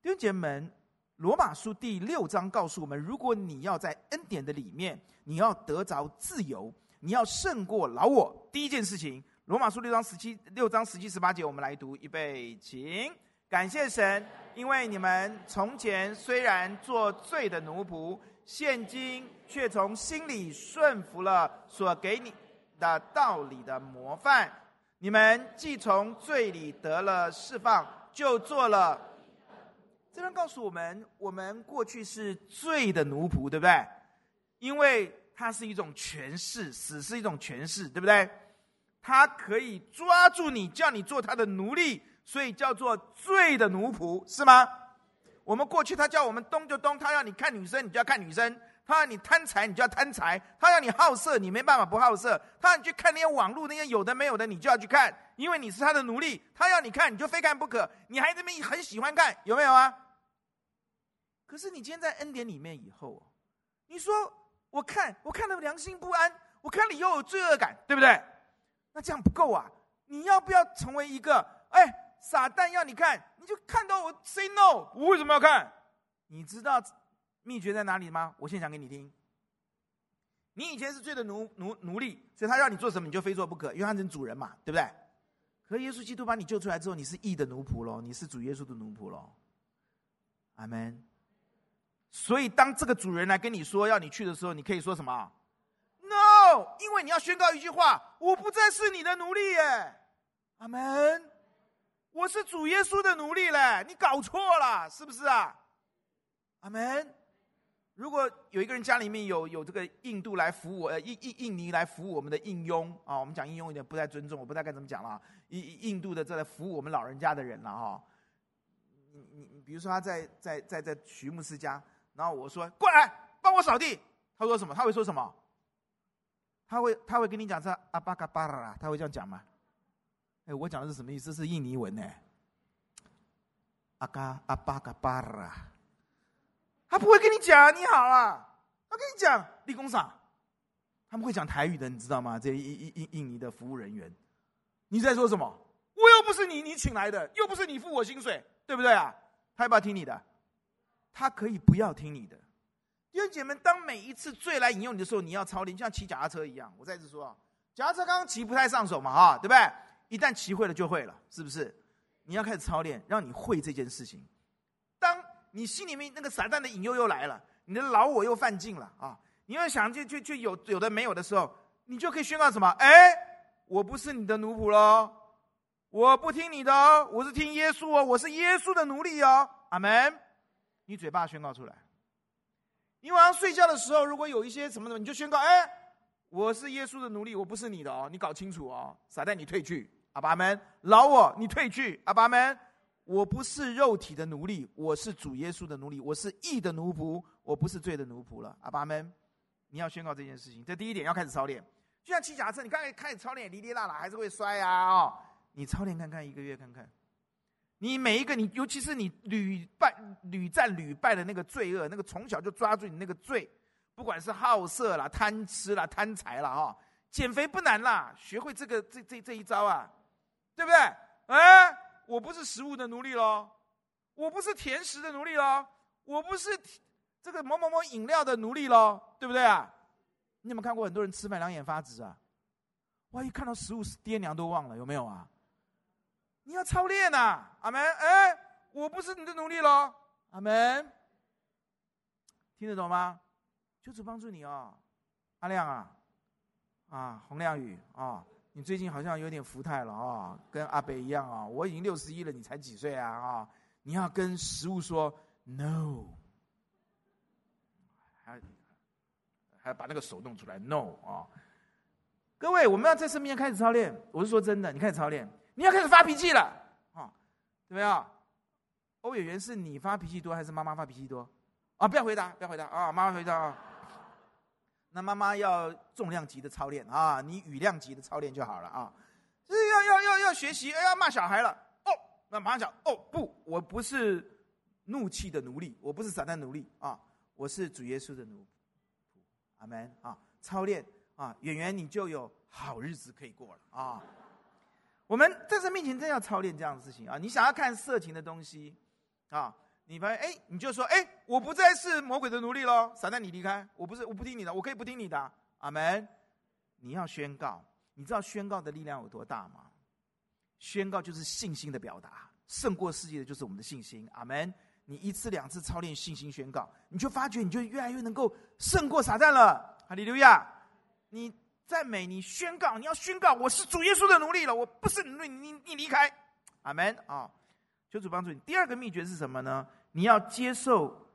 弟兄姐妹们，罗马书第六章告诉我们：如果你要在恩典的里面，你要得着自由，你要胜过老我。第一件事情，罗马书六章十七、六章十七、十八节，我们来读，预备，请。感谢神，因为你们从前虽然做罪的奴仆，现今却从心里顺服了所给你的道理的模范。你们既从罪里得了释放，就做了。这段告诉我们，我们过去是罪的奴仆，对不对？因为它是一种权势，死是一种权势，对不对？它可以抓住你，叫你做他的奴隶。所以叫做罪的奴仆，是吗？我们过去他叫我们东就东，他要你看女生，你就要看女生；他要你贪财，你就要贪财；他要你好色，你没办法不好色；他让你去看那些网络那些有的没有的，你就要去看，因为你是他的奴隶。他要你看，你就非看不可。你还这么很喜欢看，有没有啊？可是你今天在恩典里面以后，你说我看我看了良心不安，我看了又有罪恶感，对不对？那这样不够啊！你要不要成为一个哎？傻蛋要你看，你就看到我 say no。我为什么要看？你知道秘诀在哪里吗？我现在讲给你听。你以前是罪的奴奴奴隶，所以他要你做什么，你就非做不可，因为他是主人嘛，对不对？可耶稣基督把你救出来之后，你是义的奴仆喽，你是主耶稣的奴仆喽。阿门。所以当这个主人来跟你说要你去的时候，你可以说什么？No，因为你要宣告一句话：我不再是你的奴隶耶。阿门。我是主耶稣的奴隶嘞，你搞错了，是不是啊？阿门。如果有一个人家里面有有这个印度来服务，呃，印印印尼来服务我们的印佣啊，我们讲印佣有点不太尊重，我不知道该怎么讲了。印印度的这来服务我们老人家的人了哈。你你你，比如说他在在在在徐牧师家，然后我说过来帮我扫地，他说什么？他会说什么？他会他会跟你讲这阿巴嘎巴拉，他会这样讲吗？哎，我讲的是什么意思？是印尼文呢？阿嘎阿巴嘎巴拉，他不会跟你讲你好啊，他跟你讲立功赏，他们会讲台语的，你知道吗？这印印印印尼的服务人员，你在说什么？我又不是你你请来的，又不是你付我薪水，对不对啊？他要不要听你的？他可以不要听你的。弟兄姐妹，当每一次罪来引诱你的时候，你要操练，就像骑脚踏车一样。我再次说啊，脚踏车刚刚骑不太上手嘛，哈，对不对？一旦骑会了就会了，是不是？你要开始操练，让你会这件事情。当你心里面那个撒旦的引诱又来了，你的老我又犯禁了啊！你要想就就就有有的没有的时候，你就可以宣告什么？哎，我不是你的奴仆喽，我不听你的哦，我是听耶稣哦，我是耶稣的奴隶哦。阿门！你嘴巴宣告出来。你晚上睡觉的时候，如果有一些什么什么，你就宣告：哎，我是耶稣的奴隶，我不是你的哦，你搞清楚哦，撒旦你退去。阿爸们，老我，你退去。阿爸们，我不是肉体的奴隶，我是主耶稣的奴隶，我是义的奴仆，我不是罪的奴仆了。阿爸们，你要宣告这件事情，这第一点要开始操练。就像骑脚踏车，你刚才开始操练，哩哩啦啦还是会摔、啊、你操练看看，一个月看看，你每一个你，尤其是你屡败屡战屡败的那个罪恶，那个从小就抓住你那个罪，不管是好色啦、贪吃啦、贪财啦，哈，减肥不难啦，学会这个这这这一招啊。对不对？哎，我不是食物的奴隶喽，我不是甜食的奴隶喽，我不是这个某某某饮料的奴隶喽，对不对啊？你有没有看过很多人吃饭两眼发直啊？哇，一看到食物爹娘都忘了，有没有啊？你要操练呐、啊，阿门。哎，我不是你的奴隶喽，阿门。听得懂吗？求主帮助你哦，阿亮啊，啊，洪亮宇啊。你最近好像有点福态了啊，跟阿北一样啊！我已经六十一了，你才几岁啊？啊，你要跟食物说 no，还还把那个手弄出来 no 啊！各位，我们要在身边开始操练。我是说真的，你开始操练，你要开始发脾气了啊？怎么样？欧演员是你发脾气多还是妈妈发脾气多？啊，不要回答，不要回答啊！妈妈回答啊。那妈妈要重量级的操练啊，你羽量级的操练就好了啊。是要要要要学习，哎，要骂小孩了哦，那马上讲哦，不，我不是怒气的奴隶，我不是撒旦奴隶啊，我是主耶稣的奴。阿门啊！操练啊，演员你就有好日子可以过了啊。我们在这面前真要操练这样的事情啊。你想要看色情的东西啊？你发现哎，你就说哎，我不再是魔鬼的奴隶喽，撒旦你离开，我不是，我不听你的，我可以不听你的，阿门。你要宣告，你知道宣告的力量有多大吗？宣告就是信心的表达，胜过世界的就是我们的信心，阿门。你一次两次操练信心宣告，你就发觉你就越来越能够胜过撒旦了，哈利路亚！你赞美，你宣告，你要宣告，我是主耶稣的奴隶了，我不是奴隶，你你离开，阿门啊！求主帮助你。第二个秘诀是什么呢？你要接受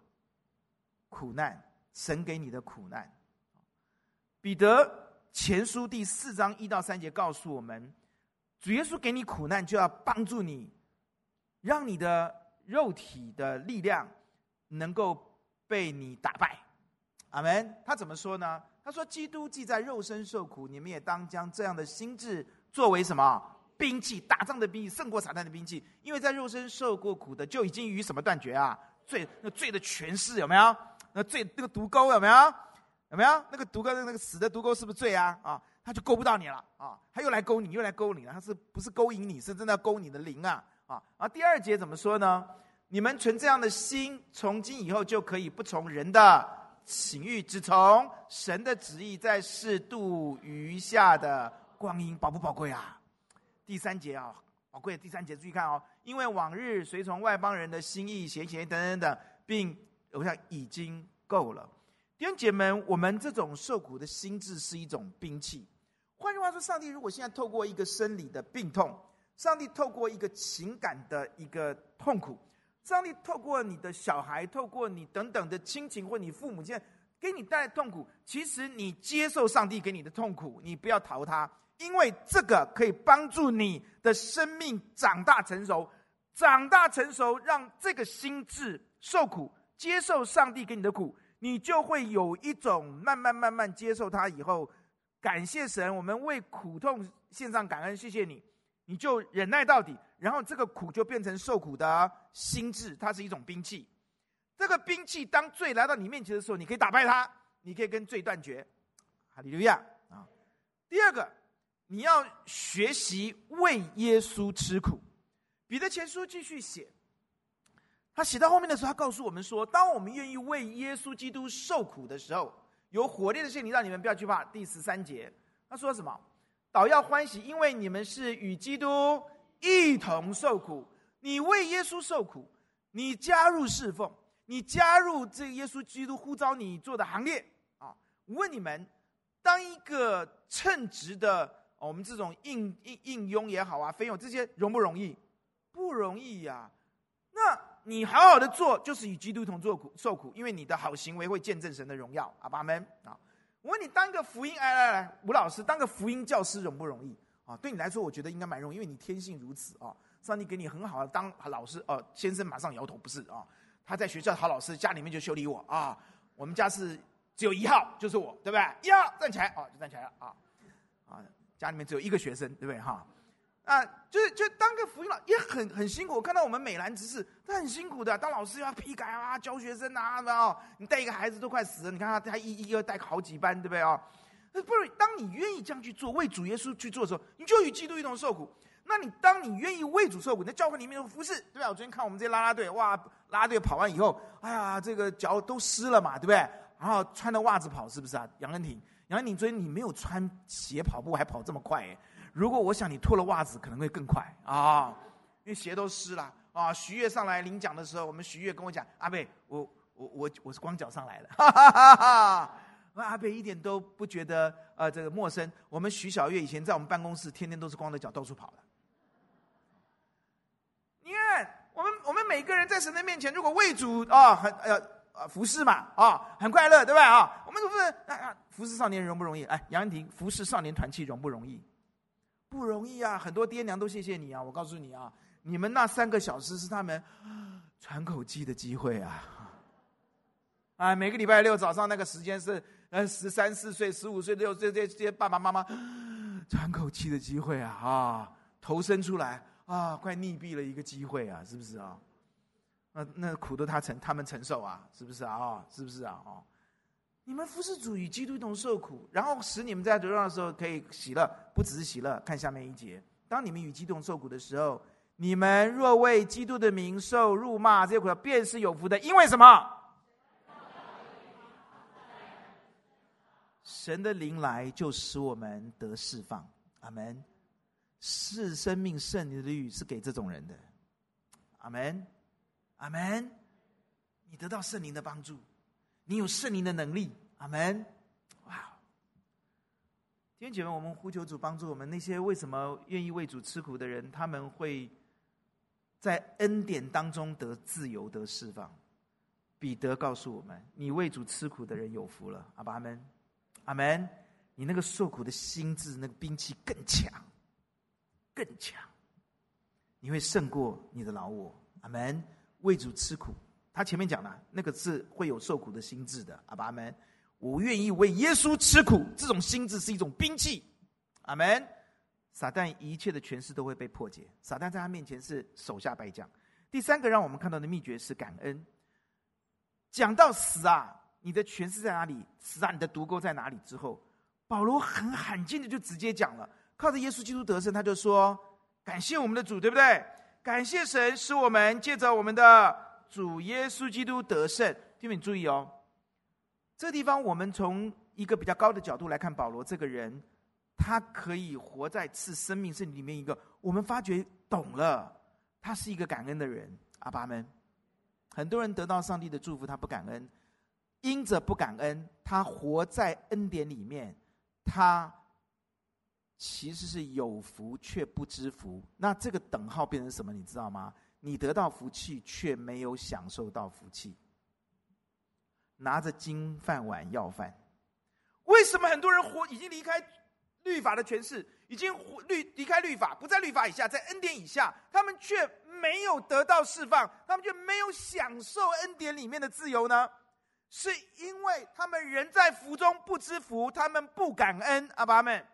苦难，神给你的苦难。彼得前书第四章一到三节告诉我们，主耶稣给你苦难，就要帮助你，让你的肉体的力量能够被你打败。阿门。他怎么说呢？他说：“基督既在肉身受苦，你们也当将这样的心志作为什么？”兵器，打仗的兵器胜过撒旦的兵器，因为在肉身受过苦的，就已经与什么断绝啊？罪，那罪的权势有没有？那罪那个毒钩有没有？有没有？那个毒钩，那个死的毒钩是不是罪啊？啊，他就勾不到你了啊！他又来勾你，又来勾你了，他是不是勾引你？是真的勾你的灵啊！啊！啊，第二节怎么说呢？你们存这样的心，从今以后就可以不从人的情欲，只从神的旨意，在适度余下的光阴，宝不宝贵啊？第三节啊，宝贵的第三节，注意看哦，因为往日随从外邦人的心意、邪情等等等，并我想已经够了。弟兄姐妹们，我们这种受苦的心智是一种兵器。换句话说，上帝如果现在透过一个生理的病痛，上帝透过一个情感的一个痛苦，上帝透过你的小孩，透过你等等的亲情或你父母，亲给你带来痛苦，其实你接受上帝给你的痛苦，你不要逃他。因为这个可以帮助你的生命长大成熟，长大成熟，让这个心智受苦，接受上帝给你的苦，你就会有一种慢慢慢慢接受他以后，感谢神，我们为苦痛献上感恩，谢谢你，你就忍耐到底，然后这个苦就变成受苦的心智，它是一种兵器。这个兵器当罪来到你面前的时候，你可以打败它，你可以跟罪断绝。哈利路亚啊！第二个。你要学习为耶稣吃苦。彼得前书继续写，他写到后面的时候，他告诉我们说：当我们愿意为耶稣基督受苦的时候，有火烈的献祭，让你们不要惧怕。第十三节，他说什么？倒要欢喜，因为你们是与基督一同受苦。你为耶稣受苦，你加入侍奉，你加入这个耶稣基督呼召你做的行列啊！问你们，当一个称职的。我们这种应应应佣也好啊，菲佣这些容不容易？不容易呀、啊。那你好好的做，就是与基督同做苦受苦，因为你的好行为会见证神的荣耀。阿们啊！我问你，当个福音，来来来，吴老师，当个福音教师容不容易？啊，对你来说，我觉得应该蛮容易，因为你天性如此啊。上帝给你很好的当老师哦。先生马上摇头，不是啊。他在学校好老师，家里面就修理我啊。我们家是只有一号，就是我，对不对？一号站起来，哦，就站起来了啊啊。家里面只有一个学生，对不对哈？啊就是就当个福音老也很很辛苦。我看到我们美兰执事，他很辛苦的，当老师要批改啊，教学生啊，对吧？你带一个孩子都快死了，你看他他一一个带好几班，对不对啊？不是当你愿意这样去做，为主耶稣去做的时候，你就与基督一同受苦。那你当你愿意为主受苦，在教会里面的服侍，对吧？我昨天看我们这些拉拉队，哇，拉拉队跑完以后，哎呀，这个脚都湿了嘛，对不对？然后穿的袜子跑，是不是啊？杨恩婷。杨恩婷昨天你没有穿鞋跑步，还跑这么快，如果我想你脱了袜子，可能会更快啊，因为鞋都湿了啊。徐悦上来领奖的时候，我们徐悦跟我讲：“阿贝，我我我我是光脚上来的。”哈哈哈哈。阿贝一点都不觉得呃这个陌生。我们徐小月以前在我们办公室，天天都是光着脚到处跑的。你看，我们我们每个人在神的面前，如果为主啊很呃。服侍嘛，啊，很快乐，对吧？啊，我们不是啊，服侍少年容不容易？哎，杨婷，服侍少年团契容不容易？不容易啊，很多爹娘都谢谢你啊。我告诉你啊，你们那三个小时是他们 喘口气的机会啊。啊，每个礼拜六早上那个时间是呃十三四岁、十五岁、六岁这些爸爸妈妈 喘口气的机会啊啊，头伸出来啊，快溺毙了一个机会啊，是不是啊？那那苦都他承，他们承受啊，是不是啊？哦，是不是啊？哦，你们服侍主与基督一同受苦，然后使你们在得胜的时候可以喜乐，不只是喜乐。看下面一节，当你们与基督受苦的时候，你们若为基督的名受辱骂，这些苦便是有福的，因为什么？神的灵来就使我们得释放。阿门。是生命圣灵的律是给这种人的。阿门。阿门！你得到圣灵的帮助，你有圣灵的能力。阿门！哇！弟兄姐妹，我们呼求主帮助我们。那些为什么愿意为主吃苦的人，他们会在恩典当中得自由、得释放。彼得告诉我们：你为主吃苦的人有福了。阿爸阿门！阿门！你那个受苦的心智，那个兵器更强，更强。你会胜过你的老我。阿门！为主吃苦，他前面讲了，那个是会有受苦的心智的。阿爸阿门，我愿意为耶稣吃苦，这种心智是一种兵器。阿门。撒旦一切的权势都会被破解，撒旦在他面前是手下败将。第三个让我们看到的秘诀是感恩。讲到死啊，你的权势在哪里？死啊，你的毒钩在哪里？之后，保罗很罕见的就直接讲了，靠着耶稣基督得胜，他就说感谢我们的主，对不对？感谢神，使我们借着我们的主耶稣基督得胜。弟兄注意哦，这地方我们从一个比较高的角度来看保罗这个人，他可以活在赐生命圣里面一个，我们发觉懂了，他是一个感恩的人。阿爸们，很多人得到上帝的祝福，他不感恩，因着不感恩，他活在恩典里面，他。其实是有福却不知福，那这个等号变成什么？你知道吗？你得到福气却没有享受到福气，拿着金饭碗要饭。为什么很多人活已经离开律法的权势，已经律离开律法，不在律法以下，在恩典以下，他们却没有得到释放，他们却没有享受恩典里面的自由呢？是因为他们人在福中不知福，他们不感恩。阿爸们。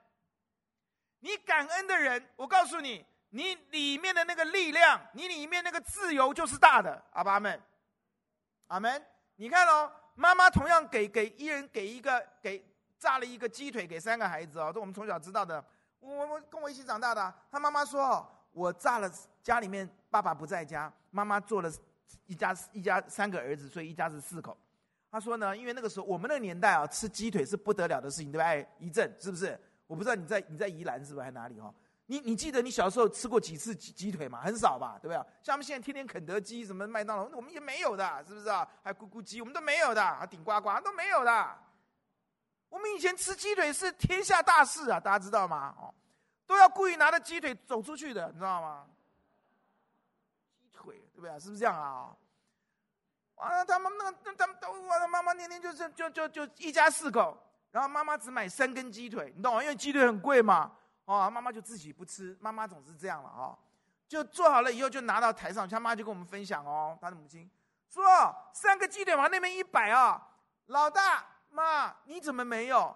你感恩的人，我告诉你，你里面的那个力量，你里面那个自由就是大的。阿爸阿门，阿门。你看哦，妈妈同样给给一人给一个给炸了一个鸡腿给三个孩子哦，这我们从小知道的。我我跟我一起长大的，他妈妈说，我炸了家里面爸爸不在家，妈妈做了一家一家三个儿子，所以一家是四口。他说呢，因为那个时候我们那个年代啊，吃鸡腿是不得了的事情，对吧？哎，一阵是不是？我不知道你在你在宜兰是不是还哪里哈？你你记得你小时候吃过几次鸡鸡腿吗？很少吧，对不对？像我们现在天天肯德基什么麦当劳，我们也没有的，是不是啊？还咕咕鸡，我们都没有的，还顶呱呱都没有的。我们以前吃鸡腿是天下大事啊，大家知道吗？哦，都要故意拿着鸡腿走出去的，你知道吗？鸡腿对不对？是不是这样啊？完了，他们那个他们都我的妈妈天天就是就就就一家四口。然后妈妈只买三根鸡腿，你懂吗？因为鸡腿很贵嘛，哦，妈妈就自己不吃。妈妈总是这样了哦，就做好了以后就拿到台上，他妈就跟我们分享哦，他的母亲说：“三个鸡腿往那边一摆啊，老大妈你怎么没有？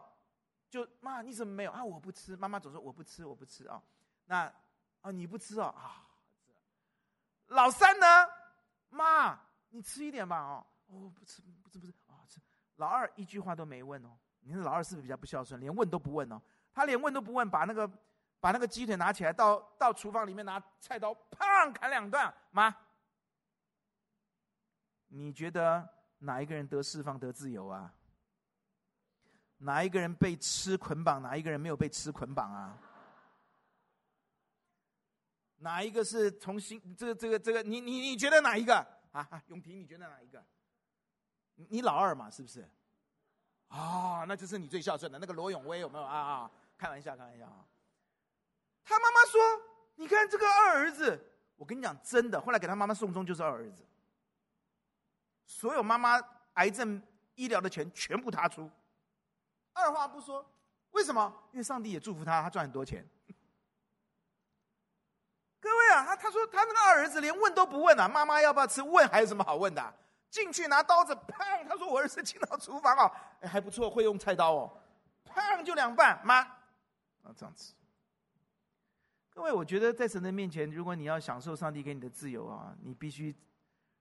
就妈你怎么没有啊？我不吃。妈妈总说我不吃，我不吃啊。那啊你不吃哦啊，老三呢？妈你吃一点吧哦，哦不吃不吃不吃啊吃。老二一句话都没问哦。”你看老二是不是比较不孝顺？连问都不问哦，他连问都不问，把那个把那个鸡腿拿起来，到到厨房里面拿菜刀，砰砍两段。妈，你觉得哪一个人得释放得自由啊？哪一个人被吃捆绑？哪一个人没有被吃捆绑啊？哪一个是从心这个这个这个？你你你觉得哪一个啊？永平，你觉得哪一个？你老二嘛，是不是？啊、哦，那就是你最孝顺的那个罗永威有没有啊？啊，开玩笑，开玩笑啊！他妈妈说：“你看这个二儿子，我跟你讲真的。”后来给他妈妈送终就是二儿子。所有妈妈癌症医疗的钱全部他出，二话不说。为什么？因为上帝也祝福他，他赚很多钱。各位啊，他他说他那个二儿子连问都不问啊，妈妈要不要吃？问还有什么好问的？进去拿刀子，砰！他说我儿子进到厨房哦，还不错，会用菜刀哦，砰就两半，妈，啊这样子。各位，我觉得在神的面前，如果你要享受上帝给你的自由啊，你必须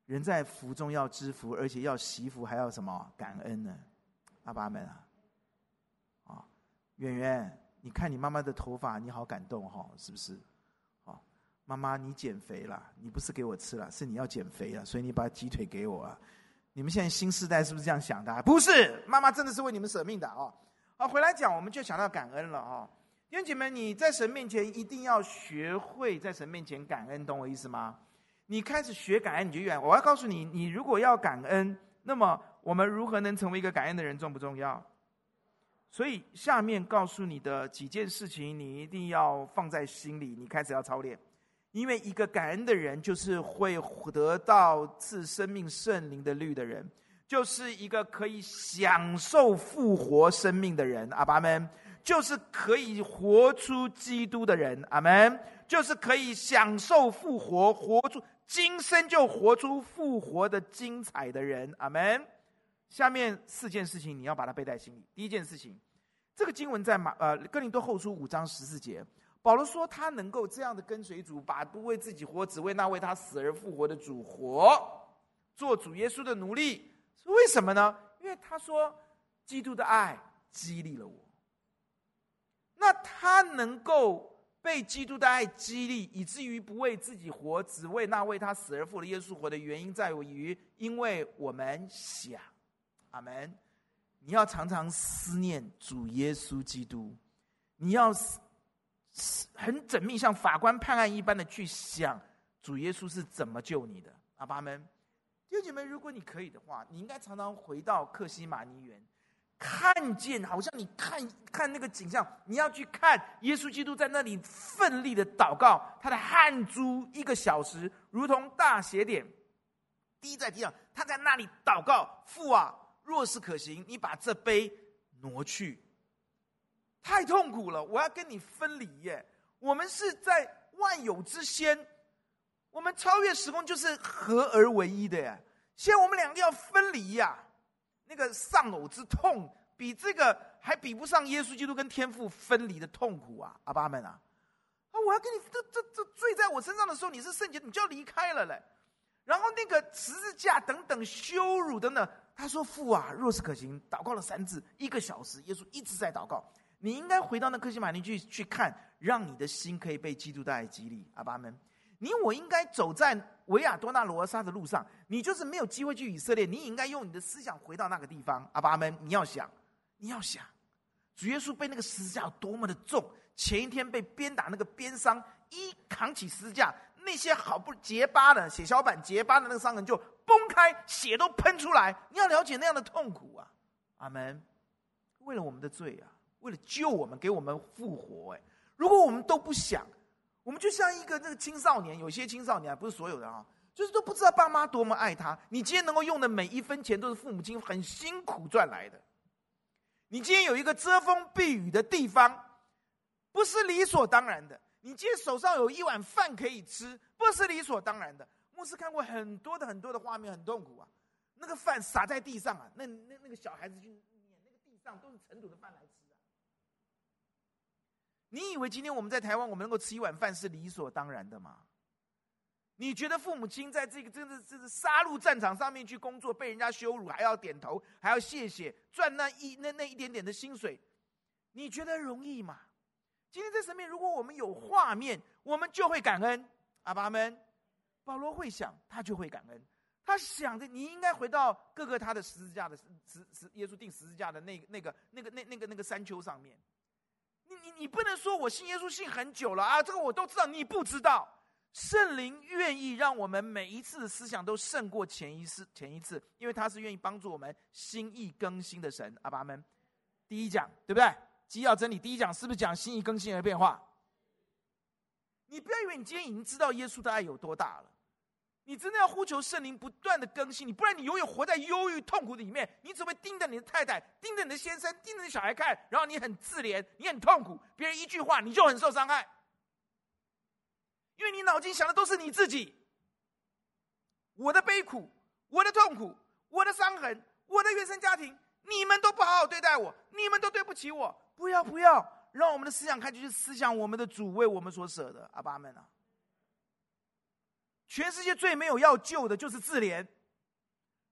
人在福中要知福，而且要惜福，还要什么感恩呢？阿爸们啊。啊圆圆，你看你妈妈的头发，你好感动哈，是不是？啊，妈妈你减肥了，你不是给我吃了，是你要减肥了，所以你把鸡腿给我啊。你们现在新时代是不是这样想的？不是，妈妈真的是为你们舍命的啊。啊，回来讲，我们就想到感恩了啊。弟兄姐妹，你在神面前一定要学会在神面前感恩，懂我意思吗？你开始学感恩，你就远。我要告诉你，你如果要感恩，那么我们如何能成为一个感恩的人，重不重要？所以下面告诉你的几件事情，你一定要放在心里，你开始要操练。因为一个感恩的人，就是会得到赐生命圣灵的律的人，就是一个可以享受复活生命的人。阿爸们，就是可以活出基督的人。阿门，就是可以享受复活，活出今生就活出复活的精彩的人。阿门。下面四件事情你要把它背在心里。第一件事情，这个经文在马呃哥林多后书五章十四节，保罗说他能够这样的跟随主，把不为自己活，只为那为他死而复活的主活，做主耶稣的奴隶，为什么呢？因为他说基督的爱激励了我。那他能够被基督的爱激励，以至于不为自己活，只为那为他死而复的耶稣活的原因，在于因为我们想。阿门！你要常常思念主耶稣基督，你要很缜密，像法官判案一般的去想主耶稣是怎么救你的。阿爸们，弟兄姐妹，如果你可以的话，你应该常常回到克西马尼园，看见好像你看看那个景象，你要去看耶稣基督在那里奋力的祷告，他的汗珠一个小时如同大血点滴在地上，他在那里祷告，父啊。若是可行，你把这杯挪去。太痛苦了，我要跟你分离耶。我们是在万有之先，我们超越时空，就是合而为一的耶。现在我们两个要分离呀，那个丧偶之痛，比这个还比不上耶稣基督跟天父分离的痛苦啊！阿爸们啊，啊，我要跟你这这这罪在我身上的时候，你是圣洁，你就要离开了嘞。然后那个十字架等等羞辱等等。他说：“父啊，若是可行，祷告了三次，一个小时，耶稣一直在祷告。你应该回到那克西马尼去去看，让你的心可以被基督的爱激励。阿爸们，你我应该走在维亚多纳罗莎的路上。你就是没有机会去以色列，你应该用你的思想回到那个地方。阿爸们，你要想，你要想，主耶稣被那个十字架有多么的重，前一天被鞭打那个鞭伤，一扛起十字架。”那些好不结疤的血小板结疤的那个伤痕就崩开，血都喷出来。你要了解那样的痛苦啊！阿门。为了我们的罪啊，为了救我们，给我们复活。哎，如果我们都不想，我们就像一个那个青少年，有些青少年不是所有的啊，就是都不知道爸妈多么爱他。你今天能够用的每一分钱，都是父母亲很辛苦赚来的。你今天有一个遮风避雨的地方，不是理所当然的。你今天手上有一碗饭可以吃，不是理所当然的。牧师看过很多的很多的画面，很痛苦啊。那个饭撒在地上啊，那那那个小孩子去捡那个地上都是尘土的饭来吃。你以为今天我们在台湾，我们能够吃一碗饭是理所当然的吗？你觉得父母亲在这个真的这是杀戮战场上面去工作，被人家羞辱还要点头，还要谢谢，赚那一那那一点点的薪水，你觉得容易吗？今天在神面，如果我们有画面，我们就会感恩。阿爸们，保罗会想，他就会感恩。他想着，你应该回到各个他的十字架的十十耶稣钉十字架的那个那个那个那那个那个山丘上面。你你你不能说我信耶稣信很久了啊，这个我都知道，你不知道。圣灵愿意让我们每一次的思想都胜过前一次前一次，因为他是愿意帮助我们心意更新的神。阿爸们，第一讲对不对？基要真理第一讲是不是讲心意更新而变化？你不要以为你今天已经知道耶稣的爱有多大了，你真的要呼求圣灵不断的更新你，不然你永远活在忧郁痛苦里面。你只会盯着你的太太，盯着你的先生，盯着你小孩看，然后你很自怜，你很痛苦。别人一句话你就很受伤害，因为你脑筋想的都是你自己。我的悲苦，我的痛苦，我的伤痕，我的原生家庭，你们都不好好对待我，你们都对不起我。不要不要，让我们的思想看，就是思想我们的主为我们所舍的。阿爸们啊！全世界最没有要救的就是自怜，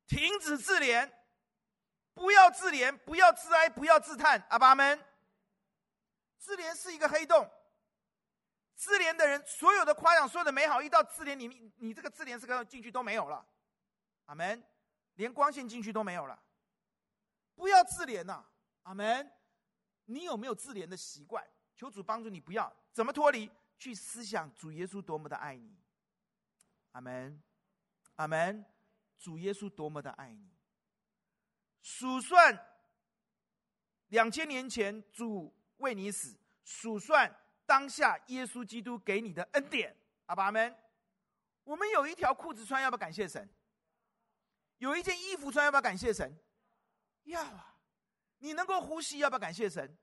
停止自怜，不要自怜，不要自哀，不要自叹，阿爸们。自怜是一个黑洞，自怜的人所有的夸奖，所有的美好，一到自怜里面，你这个自怜是个进去都没有了，阿门，连光线进去都没有了。不要自怜呐，阿门。你有没有自怜的习惯？求主帮助你，不要怎么脱离？去思想主耶稣多么的爱你。阿门，阿门。主耶稣多么的爱你！数算两千年前主为你死，数算当下耶稣基督给你的恩典。阿爸，阿门。我们有一条裤子穿，要不要感谢神？有一件衣服穿，要不要感谢神？要啊！你能够呼吸，要不要感谢神？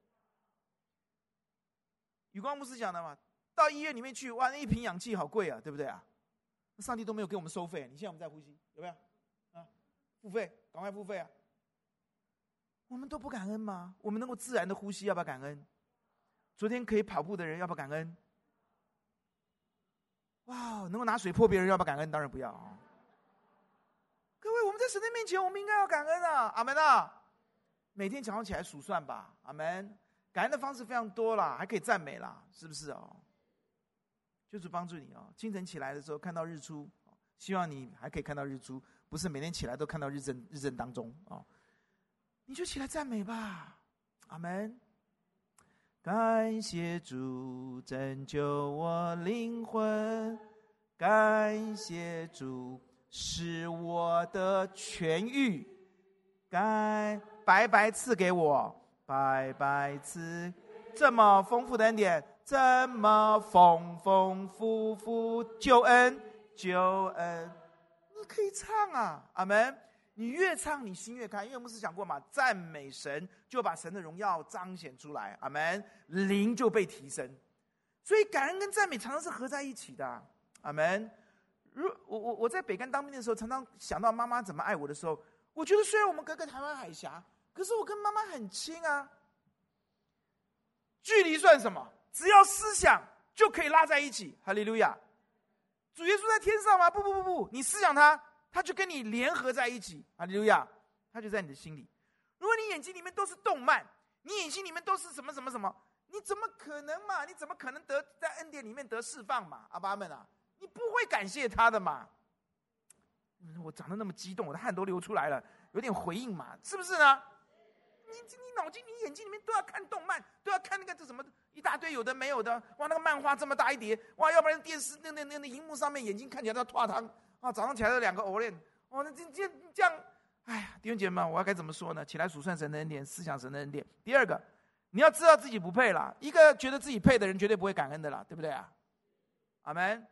宇光牧师讲的嘛，到医院里面去，哇，那一瓶氧气好贵啊，对不对啊？上帝都没有给我们收费，你现在我们在呼吸，有没有？啊，付费，赶快付费啊！我们都不感恩吗？我们能够自然的呼吸，要不要感恩？昨天可以跑步的人，要不要感恩？哇，能够拿水泼别人，要不要感恩？当然不要！各位，我们在神的面前，我们应该要感恩啊！阿门啊！每天早上起来数算吧，阿门。感恩的方式非常多啦，还可以赞美啦，是不是哦？就是帮助你哦。清晨起来的时候看到日出，希望你还可以看到日出，不是每天起来都看到日正日正当中啊。你就起来赞美吧，阿门。感谢主拯救我灵魂，感谢主使我的痊愈，该白白赐给我，白白赐这么丰富的恩典。怎么丰丰富富救恩，救恩，你可以唱啊，阿门！你越唱，你心越开，因为牧师讲过嘛，赞美神就把神的荣耀彰显出来，阿门！灵就被提升，所以感恩跟赞美常常是合在一起的，阿门！如我我我在北干当兵的时候，常常想到妈妈怎么爱我的时候，我觉得虽然我们隔个台湾海峡，可是我跟妈妈很亲啊，距离算什么？只要思想就可以拉在一起，哈利路亚！主耶稣在天上吗？不不不不，你思想他，他就跟你联合在一起，哈利路亚！他就在你的心里。如果你眼睛里面都是动漫，你眼睛里面都是什么什么什么，你怎么可能嘛？你怎么可能得在恩典里面得释放嘛？阿爸们啊，你不会感谢他的嘛？我长得那么激动，我的汗都流出来了，有点回应嘛？是不是呢？你你脑筋、你眼睛里面都要看动漫，都要看那个这什么一大堆有的没有的，哇，那个漫画这么大一叠，哇，要不然电视那那那那荧幕上面眼睛看起来都要脱汤啊，早上起来的两个偶练，哇，那这这这样，哎呀，弟兄姐妹们，我要该怎么说呢？起来数算神的恩典，思想神的恩典。第二个，你要知道自己不配啦，一个觉得自己配的人绝对不会感恩的啦，对不对啊？阿门。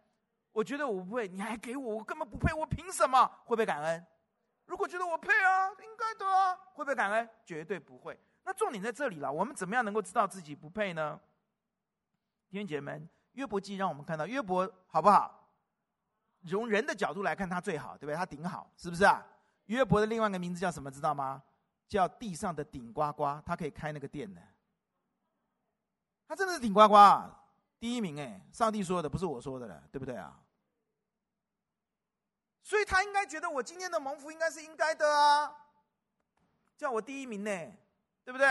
我觉得我不配，你还给我，我根本不配，我凭什么会不会感恩？如果觉得我配啊，应该的啊，会不会感恩？绝对不会。那重点在这里了，我们怎么样能够知道自己不配呢？弟兄姐妹们，约伯记让我们看到约伯好不好？从人的角度来看，他最好，对不对？他顶好，是不是啊？约伯的另外一个名字叫什么？知道吗？叫地上的顶呱呱，他可以开那个店的。他真的是顶呱呱，第一名哎！上帝说的，不是我说的了，对不对啊？所以他应该觉得我今天的蒙福应该是应该的啊，叫我第一名呢，对不对？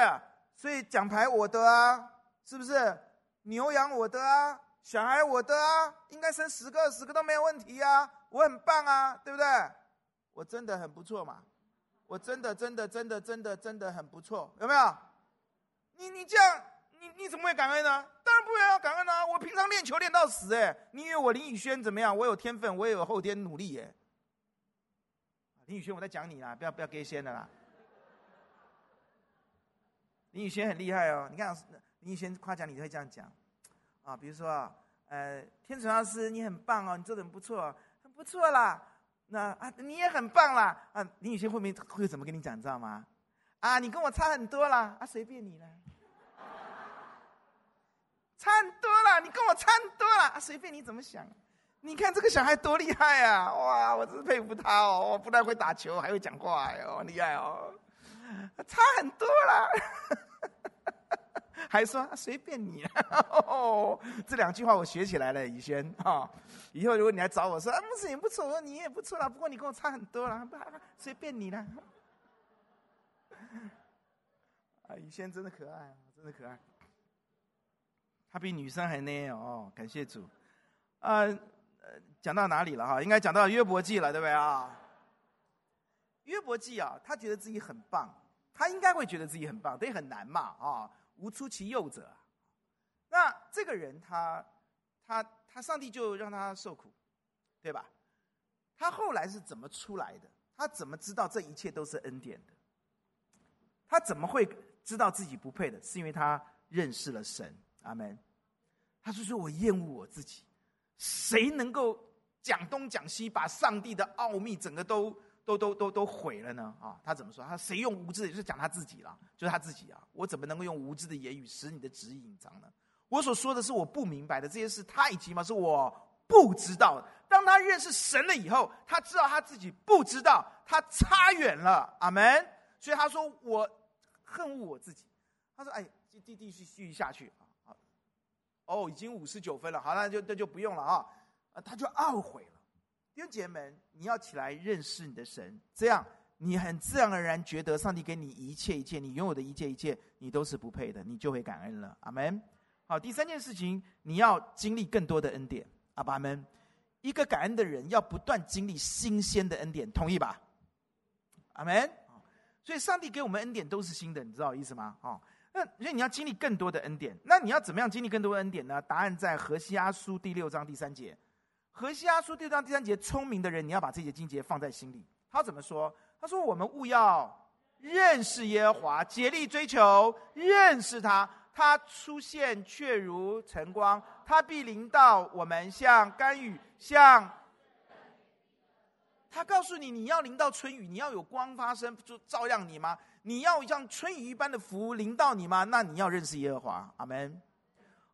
所以奖牌我的啊，是不是？牛羊我的啊，小孩我的啊，应该生十个二十个都没有问题啊，我很棒啊，对不对？我真的很不错嘛，我真的真的真的真的真的很不错，有没有？你你这样，你你怎么会感恩呢？当然不会要感恩啊！我平常练球练到死哎，你以为我林宇轩怎么样？我有天分，我也有后天努力哎。林宇轩，我在讲你啦，不要不要给先的啦。林宇轩很厉害哦，你看林宇轩夸奖你会这样讲，啊，比如说啊，呃，天成老师你很棒哦，你做的很不错，很不错啦，那啊，你也很棒啦，啊，林雨轩后面会怎么跟你讲，你知道吗？啊，你跟我差很多啦，啊，随便你啦，差很多啦，你跟我差很多啦，啊，随便你怎么想。你看这个小孩多厉害啊！哇，我真是佩服他哦，不但会打球，还会讲话哟，厉害哦，差很多啦。还说随便你，哦，这两句话我学起来了，宇轩啊。以后如果你来找我说，啊，牧师也不错，你也不错啦，不过你跟我差很多啦，随便你啦。啊，宇轩真的可爱，真的可爱。他比女生还捏哦，感谢主。啊，讲到哪里了哈？应该讲到约伯记了，对不对啊？约伯记啊，他觉得自己很棒，他应该会觉得自己很棒，得很难嘛啊。无出其右者，那这个人他他他，上帝就让他受苦，对吧？他后来是怎么出来的？他怎么知道这一切都是恩典的？他怎么会知道自己不配的？是因为他认识了神。阿门。他就说：“我厌恶我自己，谁能够讲东讲西，把上帝的奥秘整个都？”都都都都毁了呢啊！他怎么说？他谁用无知的，就是讲他自己了，就是他自己啊！我怎么能够用无知的言语使你的旨意隐藏呢？我所说的是我不明白的这些事，他以及嘛是我不知道。当他认识神了以后，他知道他自己不知道，他差远了。阿门。所以他说：“我恨恶我自己。”他说：“哎，继继继续继续下去啊！哦，已经五十九分了，好，那就那就不用了啊！啊，他就懊悔了。”弟兄姐妹们，你要起来认识你的神，这样你很自然而然觉得上帝给你一切一切，你拥有的一切一切，你都是不配的，你就会感恩了。阿门。好，第三件事情，你要经历更多的恩典。阿爸们，一个感恩的人要不断经历新鲜的恩典，同意吧？阿门。所以上帝给我们恩典都是新的，你知道意思吗？哦，那所以你要经历更多的恩典，那你要怎么样经历更多的恩典呢？答案在何西阿书第六章第三节。何西阿书第六章第三节，聪明的人，你要把这些经节放在心里。他怎么说？他说：“我们务要认识耶和华，竭力追求认识他。他出现却如晨光，他必临到我们，像甘雨，像……他告诉你，你要临到春雨，你要有光发生，就照亮你吗？你要像春雨一般的福临到你吗？那你要认识耶和华。阿门。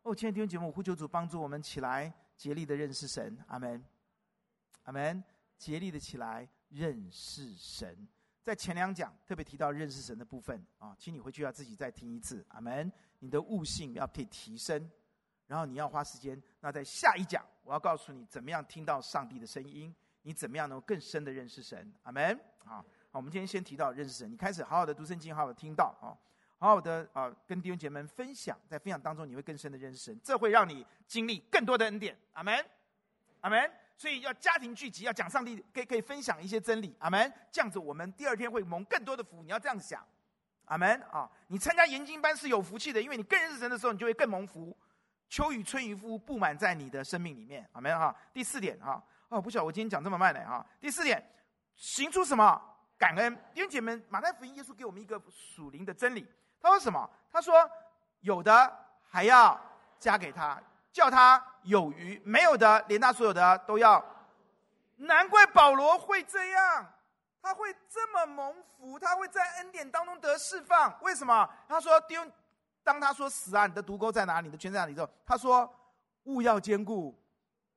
哦，亲爱的弟兄姐妹，呼求主帮助我们起来。”竭力的认识神，阿门，阿门。竭力的起来认识神，在前两讲特别提到认识神的部分啊，请你回去要自己再听一次，阿门。你的悟性要可以提升，然后你要花时间。那在下一讲，我要告诉你怎么样听到上帝的声音，你怎么样能够更深的认识神，阿门。好，好，我们今天先提到认识神，你开始好好的读圣经，好好的听到啊。好好的啊，跟弟兄姐妹们分享，在分享当中，你会更深的认识神，这会让你经历更多的恩典。阿门，阿门。所以要家庭聚集，要讲上帝，可以可以分享一些真理。阿门。这样子，我们第二天会蒙更多的福。你要这样想，阿门啊！你参加研经班是有福气的，因为你更认识神的时候，你就会更蒙福。秋雨春雨福布满在你的生命里面。阿门哈。第四点哈，哦，不晓得我今天讲这么慢呢哈。第四点，行出什么感恩？弟兄姐妹，马太福音耶稣给我们一个属灵的真理。他说什么？他说：“有的还要加给他，叫他有余；没有的，连他所有的都要。”难怪保罗会这样，他会这么蒙福，他会在恩典当中得释放。为什么？他说：“弟兄，当他说死啊，你的毒钩在哪里？你的圈在哪里？”之后，他说：“物要坚固，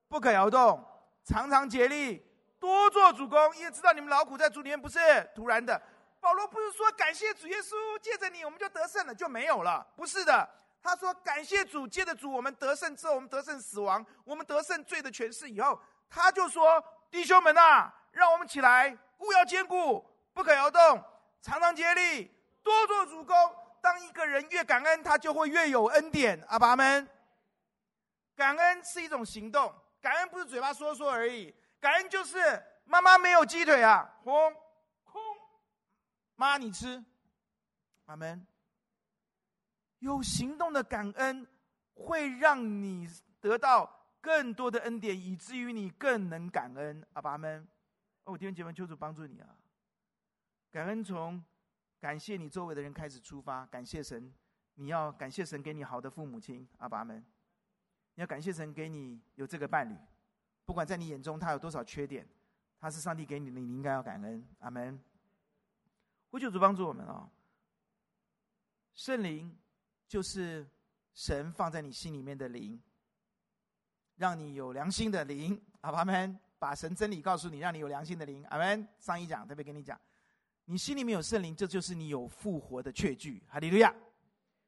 不可摇动，常常竭力，多做主工，因为知道你们劳苦在主里面不是突然的。”保罗不是说感谢主耶稣，借着你我们就得胜了，就没有了，不是的。他说感谢主，借着主我们得胜之后，我们得胜死亡，我们得胜罪的权势以后，他就说弟兄们呐、啊，让我们起来，务要坚固，不可摇动，常常竭力，多做主工。当一个人越感恩，他就会越有恩典。阿爸们，感恩是一种行动，感恩不是嘴巴说说而已，感恩就是妈妈没有鸡腿啊，轰。妈，你吃，阿门。有行动的感恩，会让你得到更多的恩典，以至于你更能感恩。阿爸们，哦，弟兄姐妹，求主帮助你啊！感恩从感谢你周围的人开始出发，感谢神，你要感谢神给你好的父母亲，阿爸们，你要感谢神给你有这个伴侣，不管在你眼中他有多少缺点，他是上帝给你的，你应该要感恩。阿门。呼求主帮助我们啊！圣灵就是神放在你心里面的灵，让你有良心的灵。阿门。把神真理告诉你，让你有良心的灵。阿门。上一讲特别跟你讲，你心里面有圣灵，这就是你有复活的确据。哈利路亚！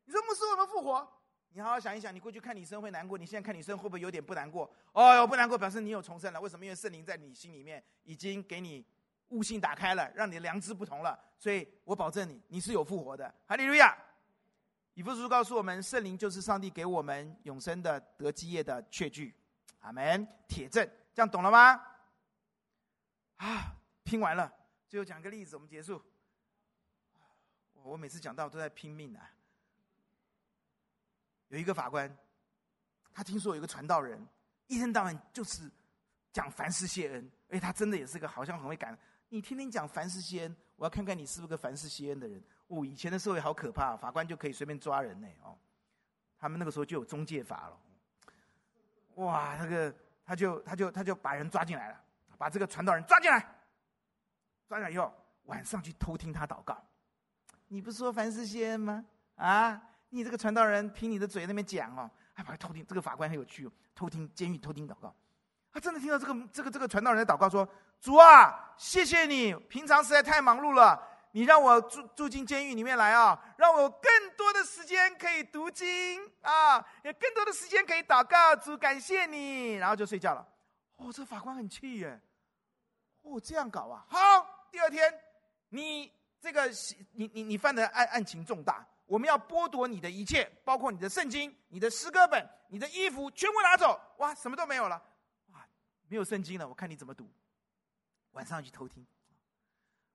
你说牧师，我们复活？你好好想一想，你过去看你生会难过，你现在看你生会不会有点不难过？哦哟，不难过，表示你有重生了。为什么？因为圣灵在你心里面已经给你悟性打开了，让你的良知不同了。所以我保证你，你是有复活的。哈利路亚！以弗所书告诉我们，圣灵就是上帝给我们永生的得基业的确据。阿门。铁证，这样懂了吗？啊，拼完了，最后讲个例子，我们结束。我每次讲到都在拼命啊。有一个法官，他听说有一个传道人，一天到晚就是讲凡事谢恩，哎，他真的也是个好像很会感。你天天讲凡事谢恩，我要看看你是不是个凡事谢恩的人。哦，以前的社会好可怕，法官就可以随便抓人呢。哦，他们那个时候就有中介法了。哇，那个他就他就他就把人抓进来了，把这个传道人抓进来，抓进来以后晚上去偷听他祷告。你不是说凡事谢恩吗？啊？你这个传道人，凭你的嘴那边讲哦，还把偷听。这个法官很有趣哦，偷听监狱偷听祷告，他真的听到这个这个这个传道人的祷告说：“主啊，谢谢你，平常实在太忙碌了，你让我住住进监狱里面来啊，让我有更多的时间可以读经啊，有更多的时间可以祷告。主，感谢你。”然后就睡觉了。哦，这法官很气耶。哦，这样搞啊？好，第二天你这个你你你犯的案案情重大。我们要剥夺你的一切，包括你的圣经、你的诗歌本、你的衣服，全部拿走。哇，什么都没有了。哇，没有圣经了，我看你怎么读。晚上去偷听，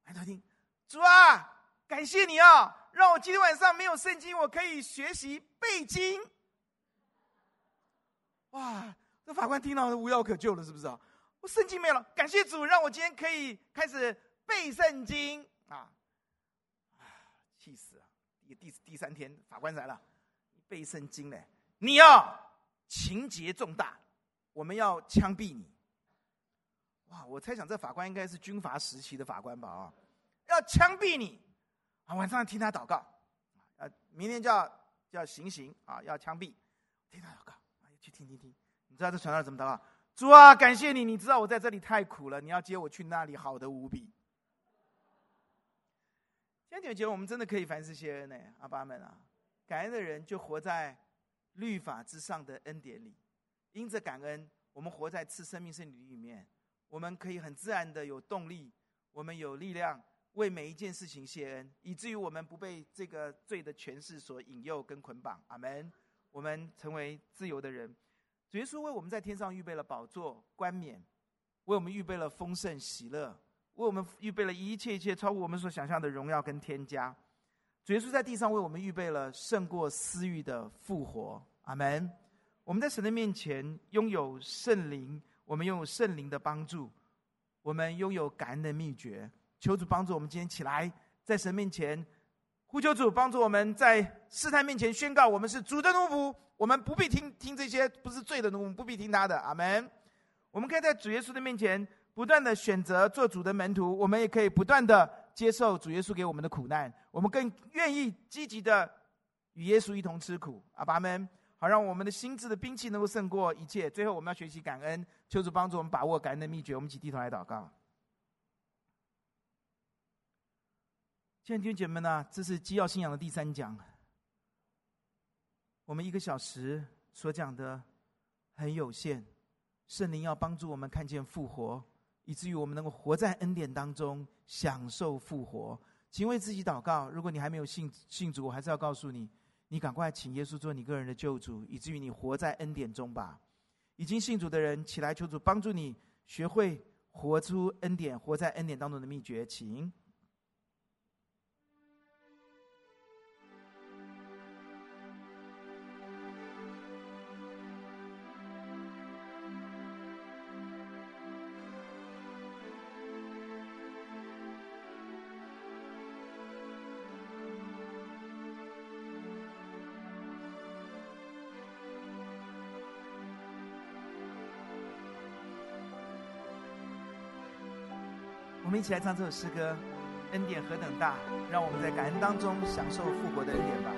来偷听。主啊，感谢你啊，让我今天晚上没有圣经，我可以学习背经。哇，这法官听到无药可救了，是不是啊？我圣经没有了，感谢主，让我今天可以开始背圣经啊。气死。第第三天，法官来了，背圣经嘞，你要情节重大，我们要枪毙你。哇，我猜想这法官应该是军阀时期的法官吧？啊，要枪毙你啊！晚上听他祷告，啊，明天就要要行刑啊，要枪毙，听他祷告，啊去听听听。你知道这传道怎么祷告？主啊，感谢你，你知道我在这里太苦了，你要接我去那里，好的无比。现在觉得我们真的可以凡事谢恩呢，阿爸们啊，感恩的人就活在律法之上的恩典里，因着感恩，我们活在赐生命圣灵里面，我们可以很自然的有动力，我们有力量为每一件事情谢恩，以至于我们不被这个罪的权势所引诱跟捆绑。阿门。我们成为自由的人，主耶稣为我们在天上预备了宝座冠冕，为我们预备了丰盛喜乐。为我们预备了一切一切超过我们所想象的荣耀跟添加，主耶稣在地上为我们预备了胜过私欲的复活，阿门。我们在神的面前拥有圣灵，我们拥有圣灵的帮助，我们拥有感恩的秘诀。求主帮助我们今天起来，在神面前呼求主帮助我们，在试探面前宣告：我们是主的奴仆，我们不必听听这些不是罪的奴仆，不必听他的，阿门。我们可以在主耶稣的面前。不断的选择做主的门徒，我们也可以不断的接受主耶稣给我们的苦难，我们更愿意积极的与耶稣一同吃苦。阿爸们，好让我们的心智的兵器能够胜过一切。最后，我们要学习感恩，求主帮助我们把握感恩的秘诀。我们一起低头来祷告。亲爱的弟兄姐妹们呢，这是基要信仰的第三讲。我们一个小时所讲的很有限，圣灵要帮助我们看见复活。以至于我们能够活在恩典当中，享受复活。请为自己祷告。如果你还没有信信主，我还是要告诉你，你赶快请耶稣做你个人的救主，以至于你活在恩典中吧。已经信主的人，起来求主帮助你，学会活出恩典，活在恩典当中的秘诀，请。一起来唱这首诗歌，恩典何等大，让我们在感恩当中享受复活的恩典吧。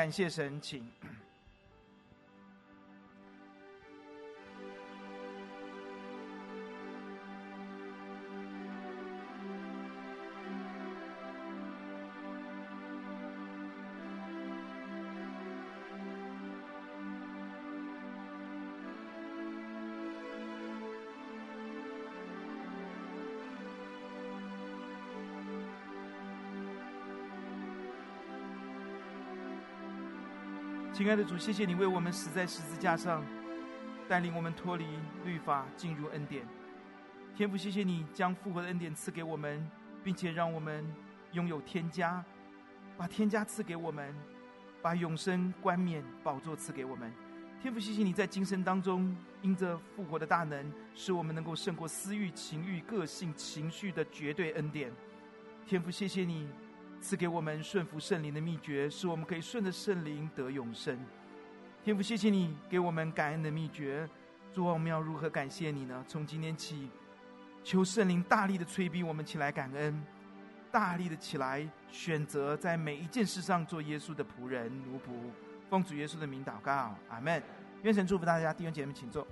感谢神，请。亲爱的主，谢谢你为我们死在十字架上，带领我们脱离律法，进入恩典。天父，谢谢你将复活的恩典赐给我们，并且让我们拥有天家，把天家赐给我们，把永生冠冕宝座赐给我们。天父，谢谢你在今生当中，因着复活的大能，使我们能够胜过私欲、情欲、个性、情绪的绝对恩典。天父，谢谢你。赐给我们顺服圣灵的秘诀，使我们可以顺着圣灵得永生。天父，谢谢你给我们感恩的秘诀。主啊，我们要如何感谢你呢？从今天起，求圣灵大力的催逼我们起来感恩，大力的起来选择在每一件事上做耶稣的仆人奴仆。奉主耶稣的名祷告，阿门。愿神祝福大家，弟兄姐妹，请坐。